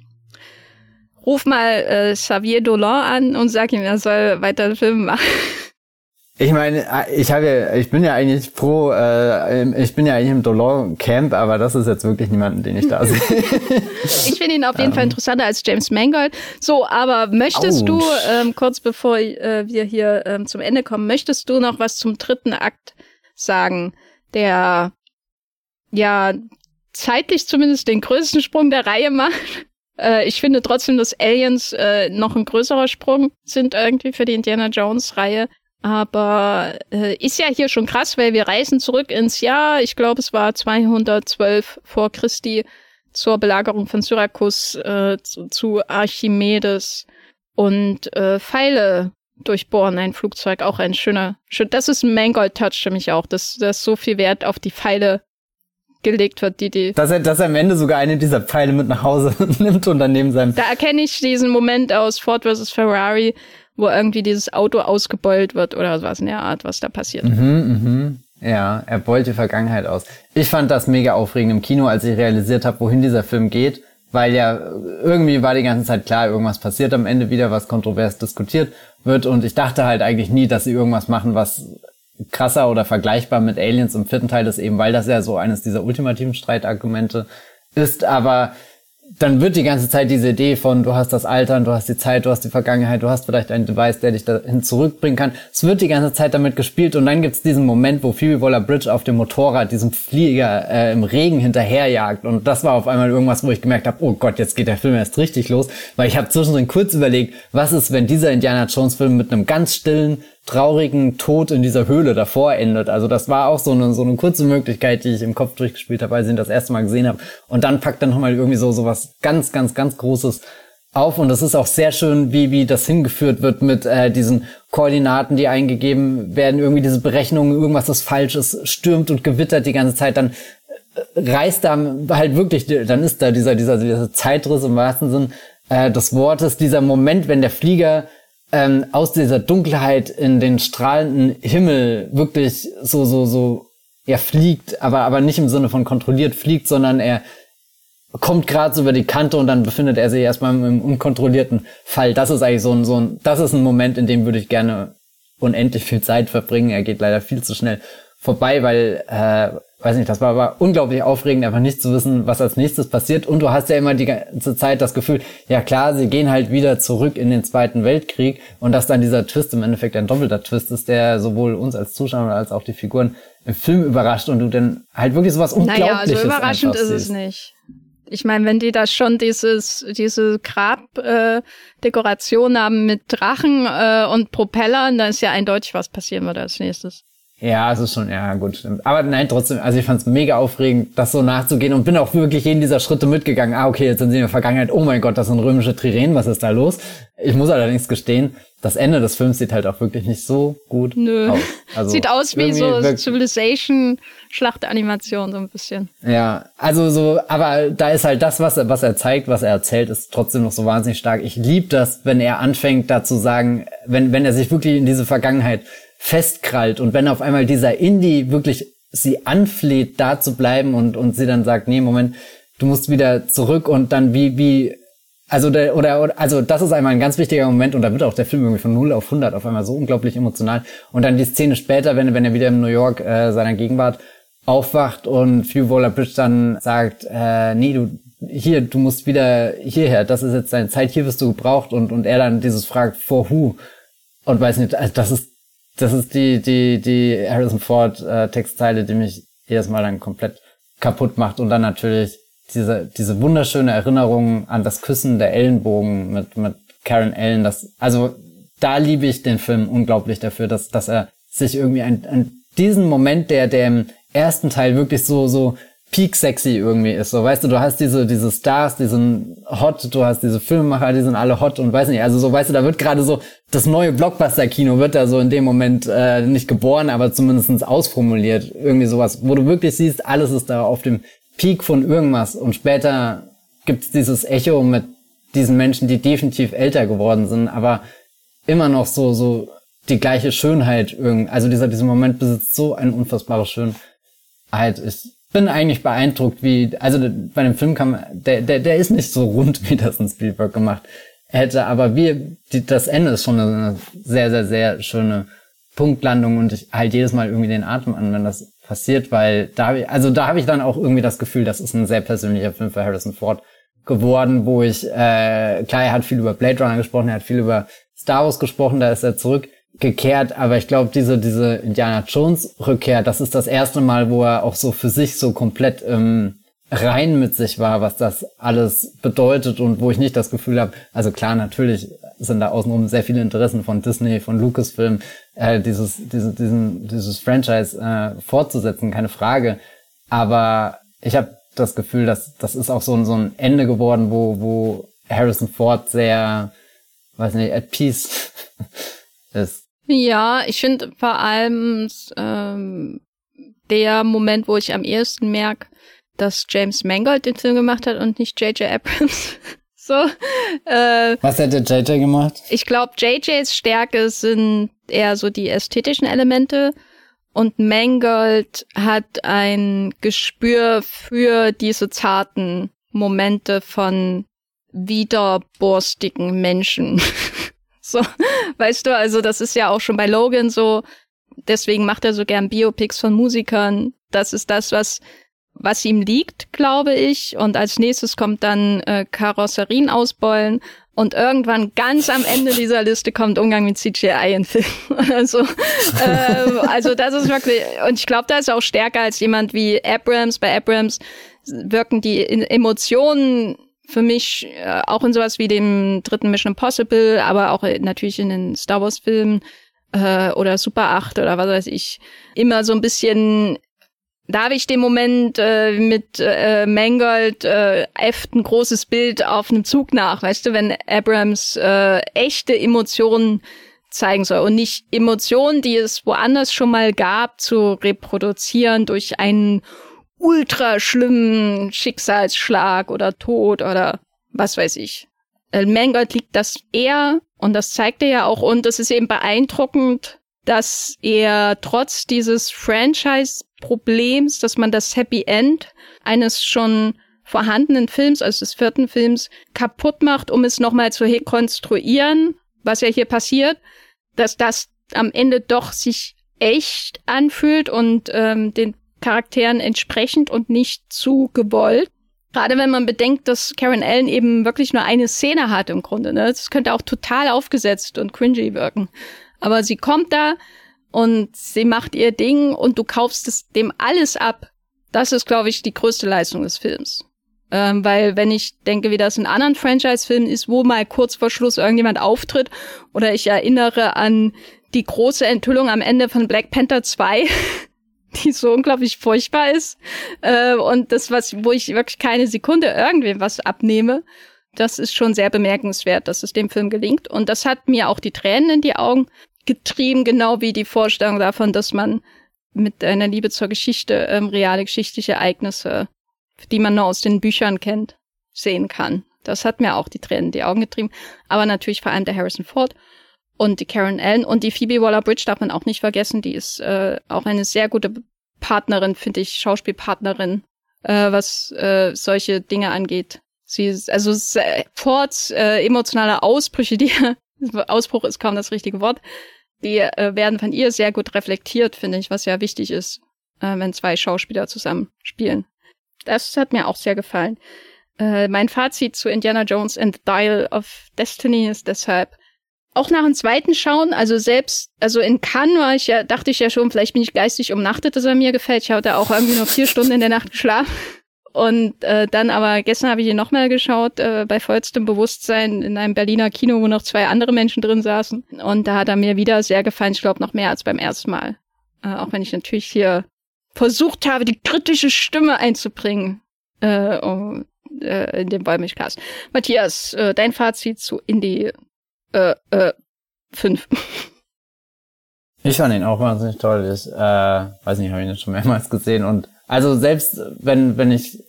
ruf mal äh, Xavier Dolan an und sag ihm, er soll weiter Filme machen. Ich meine, ich habe ja, ich bin ja eigentlich pro, äh, ich bin ja eigentlich im Dolan Camp, aber das ist jetzt wirklich niemanden, den ich da sehe. ich finde ihn auf jeden um. Fall ähm. interessanter als James Mangold. So, aber möchtest Ouch. du ähm, kurz bevor äh, wir hier ähm, zum Ende kommen, möchtest du noch was zum dritten Akt sagen, der ja zeitlich zumindest den größten Sprung der Reihe macht? Äh, ich finde trotzdem, dass Aliens äh, noch ein größerer Sprung sind irgendwie für die Indiana Jones Reihe. Aber äh, ist ja hier schon krass, weil wir reisen zurück ins Jahr, ich glaube es war 212 vor Christi, zur Belagerung von Syrakus äh, zu, zu Archimedes und äh, Pfeile durchbohren ein Flugzeug, auch ein schöner, schön, das ist ein Mangold-Touch für mich auch, dass, dass so viel Wert auf die Pfeile gelegt wird, die die. Dass er, dass er am Ende sogar eine dieser Pfeile mit nach Hause nimmt und dann neben seinem. Da erkenne ich diesen Moment aus Ford vs. Ferrari, wo irgendwie dieses Auto ausgebeult wird oder was in der Art, was da passiert. Mhm, mhm. Ja, er beult die Vergangenheit aus. Ich fand das mega aufregend im Kino, als ich realisiert habe, wohin dieser Film geht, weil ja irgendwie war die ganze Zeit klar, irgendwas passiert am Ende wieder, was kontrovers diskutiert wird und ich dachte halt eigentlich nie, dass sie irgendwas machen, was krasser oder vergleichbar mit Aliens im vierten Teil ist, eben weil das ja so eines dieser ultimativen Streitargumente ist, aber dann wird die ganze Zeit diese Idee von, du hast das Altern, du hast die Zeit, du hast die Vergangenheit, du hast vielleicht einen Device, der dich dahin zurückbringen kann. Es wird die ganze Zeit damit gespielt und dann gibt's diesen Moment, wo Phoebe Waller-Bridge auf dem Motorrad diesem Flieger äh, im Regen hinterherjagt und das war auf einmal irgendwas, wo ich gemerkt habe, oh Gott, jetzt geht der Film erst richtig los, weil ich habe zwischendrin kurz überlegt, was ist, wenn dieser Indiana Jones Film mit einem ganz stillen, traurigen Tod in dieser Höhle davor endet. Also das war auch so eine, so eine kurze Möglichkeit, die ich im Kopf durchgespielt habe, als ich ihn das erste Mal gesehen habe. Und dann packt er nochmal irgendwie so, so was ganz, ganz, ganz Großes auf. Und das ist auch sehr schön, wie, wie das hingeführt wird mit äh, diesen Koordinaten, die eingegeben werden, irgendwie diese Berechnungen, irgendwas, das falsch ist, stürmt und gewittert die ganze Zeit, dann äh, reißt da halt wirklich, dann ist da dieser, dieser, dieser Zeitriss im wahrsten Sinn äh, des Wortes, dieser Moment, wenn der Flieger ähm, aus dieser Dunkelheit in den strahlenden Himmel wirklich so, so, so, er fliegt, aber, aber nicht im Sinne von kontrolliert fliegt, sondern er kommt gerade so über die Kante und dann befindet er sich erstmal im unkontrollierten Fall. Das ist eigentlich so ein, so ein, das ist ein Moment, in dem würde ich gerne unendlich viel Zeit verbringen. Er geht leider viel zu schnell vorbei, weil äh, weiß nicht, das war aber unglaublich aufregend, einfach nicht zu wissen, was als nächstes passiert. Und du hast ja immer die ganze Zeit das Gefühl, ja klar, sie gehen halt wieder zurück in den Zweiten Weltkrieg und dass dann dieser Twist im Endeffekt ein doppelter Twist ist, der sowohl uns als Zuschauer als auch die Figuren im Film überrascht und du dann halt wirklich sowas Unglaubliches Naja, also überraschend ist es nicht. Ich meine, wenn die da schon dieses, diese Grabdekoration äh, haben mit Drachen äh, und Propellern, dann ist ja eindeutig, was passieren wird als nächstes. Ja, es ist schon, ja, gut. Aber nein, trotzdem, also ich fand es mega aufregend, das so nachzugehen und bin auch wirklich jeden dieser Schritte mitgegangen. Ah, okay, jetzt sind sie in der Vergangenheit. Oh mein Gott, das sind römische Trirenen, was ist da los? Ich muss allerdings gestehen, das Ende des Films sieht halt auch wirklich nicht so gut Nö. aus. Also sieht aus wie so Civilization Schlachtanimation so ein bisschen. Ja, also so, aber da ist halt das, was er, was er zeigt, was er erzählt, ist trotzdem noch so wahnsinnig stark. Ich liebe das, wenn er anfängt, da zu sagen, wenn, wenn er sich wirklich in diese Vergangenheit festkrallt. Und wenn auf einmal dieser Indie wirklich sie anfleht, da zu bleiben und, und sie dann sagt, nee, Moment, du musst wieder zurück und dann wie, wie, also der, oder, oder, also das ist einmal ein ganz wichtiger Moment und da wird auch der Film irgendwie von 0 auf 100 auf einmal so unglaublich emotional. Und dann die Szene später, wenn, wenn er wieder in New York äh, seiner Gegenwart aufwacht und Phoebe Waller-Bridge dann sagt, äh, nee, du, hier, du musst wieder hierher, das ist jetzt deine Zeit, hier wirst du gebraucht. Und, und er dann dieses fragt, for who? Und weiß nicht, also das ist das ist die, die, die Harrison Ford äh, Textzeile, die mich jedes Mal dann komplett kaputt macht. Und dann natürlich diese, diese wunderschöne Erinnerung an das Küssen der Ellenbogen mit, mit Karen Ellen. Das, also da liebe ich den Film unglaublich dafür, dass, dass er sich irgendwie an, an diesen Moment, der, der im ersten Teil wirklich so, so peak sexy irgendwie ist. So, weißt du, du hast diese, diese Stars, die sind hot, du hast diese Filmemacher, die sind alle hot und weiß nicht, also so, weißt du, da wird gerade so, das neue Blockbuster-Kino wird da so in dem Moment äh, nicht geboren, aber zumindestens ausformuliert. Irgendwie sowas, wo du wirklich siehst, alles ist da auf dem Peak von irgendwas und später gibt's dieses Echo mit diesen Menschen, die definitiv älter geworden sind, aber immer noch so, so die gleiche Schönheit irgendwie. Also dieser, dieser Moment besitzt so eine unfassbare Schönheit. Ich bin eigentlich beeindruckt, wie, also bei dem Film kann man, der, der, der ist nicht so rund, wie das ein Spielberg gemacht hätte, aber wie, die, das Ende ist schon eine sehr, sehr, sehr schöne Punktlandung und ich halt jedes Mal irgendwie den Atem an, wenn das passiert, weil da, also da habe ich dann auch irgendwie das Gefühl, das ist ein sehr persönlicher Film für Harrison Ford geworden, wo ich, äh, klar, er hat viel über Blade Runner gesprochen, er hat viel über Star Wars gesprochen, da ist er zurückgekehrt, aber ich glaube, diese, diese Indiana Jones Rückkehr, das ist das erste Mal, wo er auch so für sich so komplett ähm, rein mit sich war, was das alles bedeutet und wo ich nicht das Gefühl habe, also klar, natürlich sind da außenrum sehr viele Interessen von Disney, von Lucasfilm, äh, dieses, diese, diesen, dieses Franchise äh, fortzusetzen, keine Frage. Aber ich habe das Gefühl, dass das ist auch so ein, so ein Ende geworden, wo, wo Harrison Ford sehr, weiß nicht, at peace ist. Ja, ich finde vor allem ähm, der Moment, wo ich am ehesten merke, dass James Mangold den Film gemacht hat und nicht J.J. Abrams. so. Äh, Was hätte J.J. gemacht? Ich glaube, J.J.'s Stärke sind eher so die ästhetischen Elemente und Mangold hat ein Gespür für diese zarten Momente von widerborstigen Menschen. so, weißt du, also das ist ja auch schon bei Logan so. Deswegen macht er so gern Biopics von Musikern. Das ist das, was was ihm liegt, glaube ich. Und als nächstes kommt dann äh, Karosserien ausbeulen. Und irgendwann ganz am Ende dieser Liste kommt Umgang mit CGI in Filmen. also, äh, also das ist wirklich, und ich glaube, da ist auch stärker als jemand wie Abrams. Bei Abrams wirken die Emotionen für mich äh, auch in sowas wie dem dritten Mission Impossible, aber auch natürlich in den Star Wars Filmen äh, oder Super 8 oder was weiß ich, immer so ein bisschen da habe ich den Moment äh, mit äh, Mangold äh, äfft ein großes Bild auf einem Zug nach, weißt du, wenn Abrams äh, echte Emotionen zeigen soll und nicht Emotionen, die es woanders schon mal gab, zu reproduzieren durch einen ultra schlimmen Schicksalsschlag oder Tod oder was weiß ich. Äh, Mangold liegt das eher und das zeigt er ja auch und es ist eben beeindruckend, dass er trotz dieses Franchise-Problems, dass man das Happy End eines schon vorhandenen Films, also des vierten Films, kaputt macht, um es nochmal zu rekonstruieren, was ja hier passiert, dass das am Ende doch sich echt anfühlt und ähm, den Charakteren entsprechend und nicht zu gewollt. Gerade wenn man bedenkt, dass Karen Allen eben wirklich nur eine Szene hat im Grunde. Ne? Das könnte auch total aufgesetzt und cringy wirken. Aber sie kommt da und sie macht ihr Ding und du kaufst es dem alles ab. Das ist, glaube ich, die größte Leistung des Films. Ähm, weil wenn ich denke, wie das in anderen Franchise-Filmen ist, wo mal kurz vor Schluss irgendjemand auftritt, oder ich erinnere an die große Enthüllung am Ende von Black Panther 2, die so unglaublich furchtbar ist, äh, und das, was, wo ich wirklich keine Sekunde irgendwem was abnehme, das ist schon sehr bemerkenswert, dass es dem Film gelingt. Und das hat mir auch die Tränen in die Augen getrieben, genau wie die Vorstellung davon, dass man mit einer Liebe zur Geschichte ähm, reale geschichtliche Ereignisse, die man nur aus den Büchern kennt, sehen kann. Das hat mir auch die Tränen in die Augen getrieben. Aber natürlich vor allem der Harrison Ford und die Karen Allen und die Phoebe Waller-Bridge darf man auch nicht vergessen. Die ist äh, auch eine sehr gute Partnerin, finde ich, Schauspielpartnerin, äh, was äh, solche Dinge angeht. Sie ist, also Fords äh, emotionale Ausbrüche, die Ausbruch ist kaum das richtige Wort, die äh, werden von ihr sehr gut reflektiert, finde ich, was ja wichtig ist, äh, wenn zwei Schauspieler zusammen spielen. Das hat mir auch sehr gefallen. Äh, mein Fazit zu Indiana Jones and the Dial of Destiny ist deshalb auch nach dem zweiten Schauen, also selbst, also in Cannes war ich ja, dachte ich ja schon, vielleicht bin ich geistig umnachtet, dass er mir gefällt. Ich habe da auch irgendwie nur vier Stunden in der Nacht geschlafen. Und äh, dann aber gestern habe ich ihn nochmal geschaut, äh, bei vollstem Bewusstsein in einem Berliner Kino, wo noch zwei andere Menschen drin saßen. Und da hat er mir wieder sehr gefallen, ich glaube noch mehr als beim ersten Mal. Äh, auch wenn ich natürlich hier versucht habe, die kritische Stimme einzubringen äh, um, äh, in dem Wollmilchcast. Matthias, äh, dein Fazit zu Indie äh, äh, 5. Ich fand ihn auch wahnsinnig toll. Ich äh, weiß nicht, habe ihn schon mehrmals gesehen und also selbst wenn, wenn ich,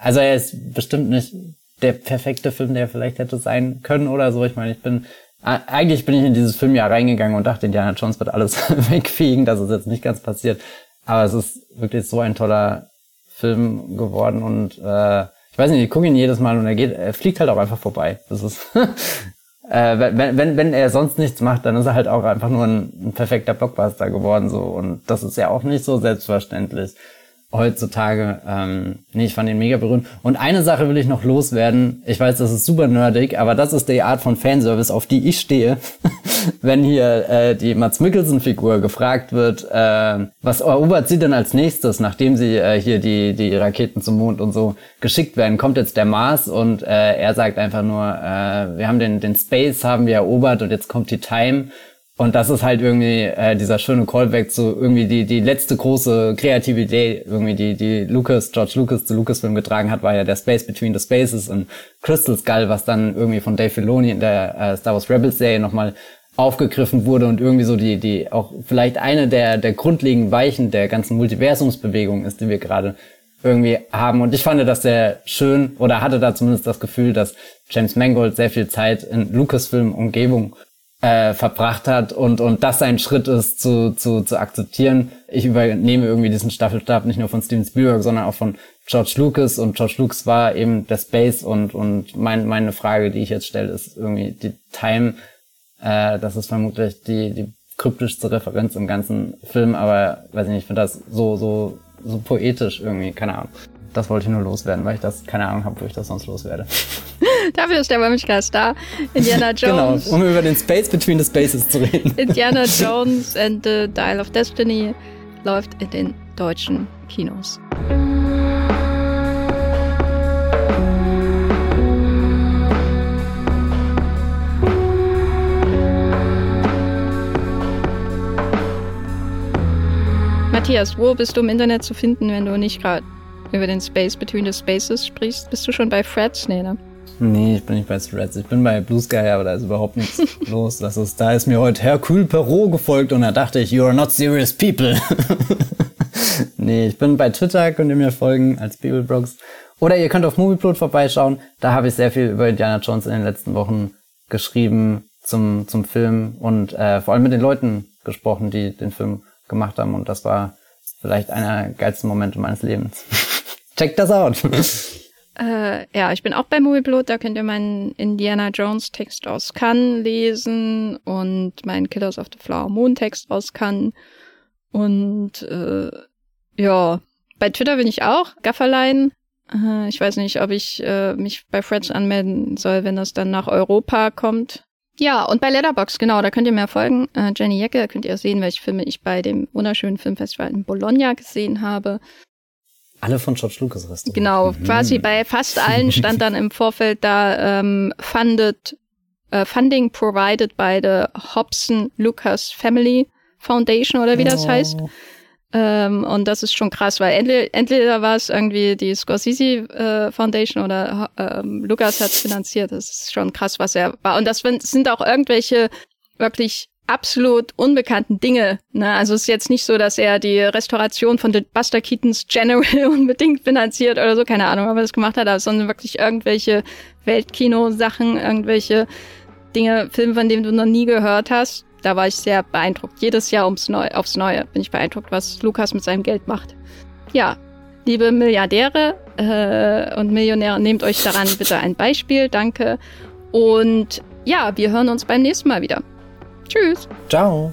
also er ist bestimmt nicht der perfekte Film, der vielleicht hätte sein können oder so. Ich meine, ich bin eigentlich bin ich in dieses Filmjahr reingegangen und dachte, Indiana Jones wird alles wegfegen. Das ist jetzt nicht ganz passiert. Aber es ist wirklich so ein toller Film geworden und äh, ich weiß nicht, ich gucke ihn jedes Mal und er geht, er fliegt halt auch einfach vorbei. Das ist äh, wenn, wenn, wenn er sonst nichts macht, dann ist er halt auch einfach nur ein, ein perfekter Blockbuster geworden so und das ist ja auch nicht so selbstverständlich heutzutage. Ähm, nee, ich fand ihn mega berührend. Und eine Sache will ich noch loswerden. Ich weiß, das ist super nerdig, aber das ist die Art von Fanservice, auf die ich stehe. Wenn hier äh, die Mats Mikkelsen-Figur gefragt wird, äh, was erobert sie denn als nächstes, nachdem sie äh, hier die, die Raketen zum Mond und so geschickt werden, kommt jetzt der Mars und äh, er sagt einfach nur, äh, wir haben den, den Space haben wir erobert und jetzt kommt die Time. Und das ist halt irgendwie äh, dieser schöne Callback zu irgendwie die die letzte große Kreativität irgendwie die die Lucas George Lucas zu Lucasfilm getragen hat, war ja der Space Between the Spaces und Crystal Skull, was dann irgendwie von Dave Filoni in der äh, Star Wars Rebels Serie nochmal aufgegriffen wurde und irgendwie so die die auch vielleicht eine der der grundlegenden Weichen der ganzen Multiversumsbewegung ist, die wir gerade irgendwie haben. Und ich fand das sehr schön oder hatte da zumindest das Gefühl, dass James Mangold sehr viel Zeit in Lucasfilm-Umgebung äh, verbracht hat und, und das ein Schritt ist, zu, zu, zu akzeptieren. Ich übernehme irgendwie diesen Staffelstab nicht nur von Steven Spielberg, sondern auch von George Lucas und George Lucas war eben der Space und, und mein, meine Frage, die ich jetzt stelle, ist irgendwie die Time. Äh, das ist vermutlich die, die kryptischste Referenz im ganzen Film, aber weiß ich nicht, ich finde das so, so, so poetisch irgendwie, keine Ahnung. Das wollte ich nur loswerden, weil ich das keine Ahnung habe, wo ich das sonst loswerde. Dafür ist der Wollmilchcast da. Indiana genau, Jones. Genau, um über den Space Between the Spaces zu reden. Indiana Jones and the Dial of Destiny läuft in den deutschen Kinos. Matthias, wo bist du im Internet zu finden, wenn du nicht gerade über den Space Between the Spaces sprichst? Bist du schon bei Freds? Nee, ne? Nee, ich bin nicht bei Threads. Ich bin bei Blue Sky, aber da ist überhaupt nichts los. Das ist, da ist mir heute Hercule Perot gefolgt und da dachte ich, you are not serious people. nee, ich bin bei Twitter, könnt ihr mir folgen als Bibelbrox. Oder ihr könnt auf Movieplot vorbeischauen. Da habe ich sehr viel über Indiana Jones in den letzten Wochen geschrieben zum, zum Film und äh, vor allem mit den Leuten gesprochen, die den Film gemacht haben. Und das war vielleicht einer der geilsten Momente meines Lebens. Check das out. Äh, ja, ich bin auch bei Movieplot, da könnt ihr meinen Indiana Jones Text aus Cannes lesen und meinen Killers of the Flower Moon Text aus Cannes. Und äh, ja, bei Twitter bin ich auch, Gafferlein. Äh, ich weiß nicht, ob ich äh, mich bei Freds anmelden soll, wenn das dann nach Europa kommt. Ja, und bei Letterbox genau, da könnt ihr mir folgen. Äh, Jenny Jecke, könnt ihr sehen, welche Filme ich bei dem wunderschönen Filmfestival in Bologna gesehen habe. Alle von George Lucas Restaurant. Genau, mhm. quasi bei fast allen stand dann im Vorfeld da ähm, funded, äh, Funding provided by the Hobson Lucas Family Foundation oder wie das oh. heißt. Ähm, und das ist schon krass, weil entweder, war es irgendwie die Scorsese äh, Foundation oder ähm, Lucas hat finanziert. Das ist schon krass, was er war. Und das sind auch irgendwelche wirklich absolut unbekannten Dinge. Ne? Also es ist jetzt nicht so, dass er die Restauration von Buster Keatons General unbedingt finanziert oder so, keine Ahnung, ob er das gemacht hat, sondern wirklich irgendwelche Weltkino-Sachen, irgendwelche Dinge, Filme, von denen du noch nie gehört hast. Da war ich sehr beeindruckt. Jedes Jahr ums Neu aufs Neue bin ich beeindruckt, was Lukas mit seinem Geld macht. Ja, liebe Milliardäre äh, und Millionäre, nehmt euch daran bitte ein Beispiel. Danke. Und ja, wir hören uns beim nächsten Mal wieder. Tschüss. Ciao.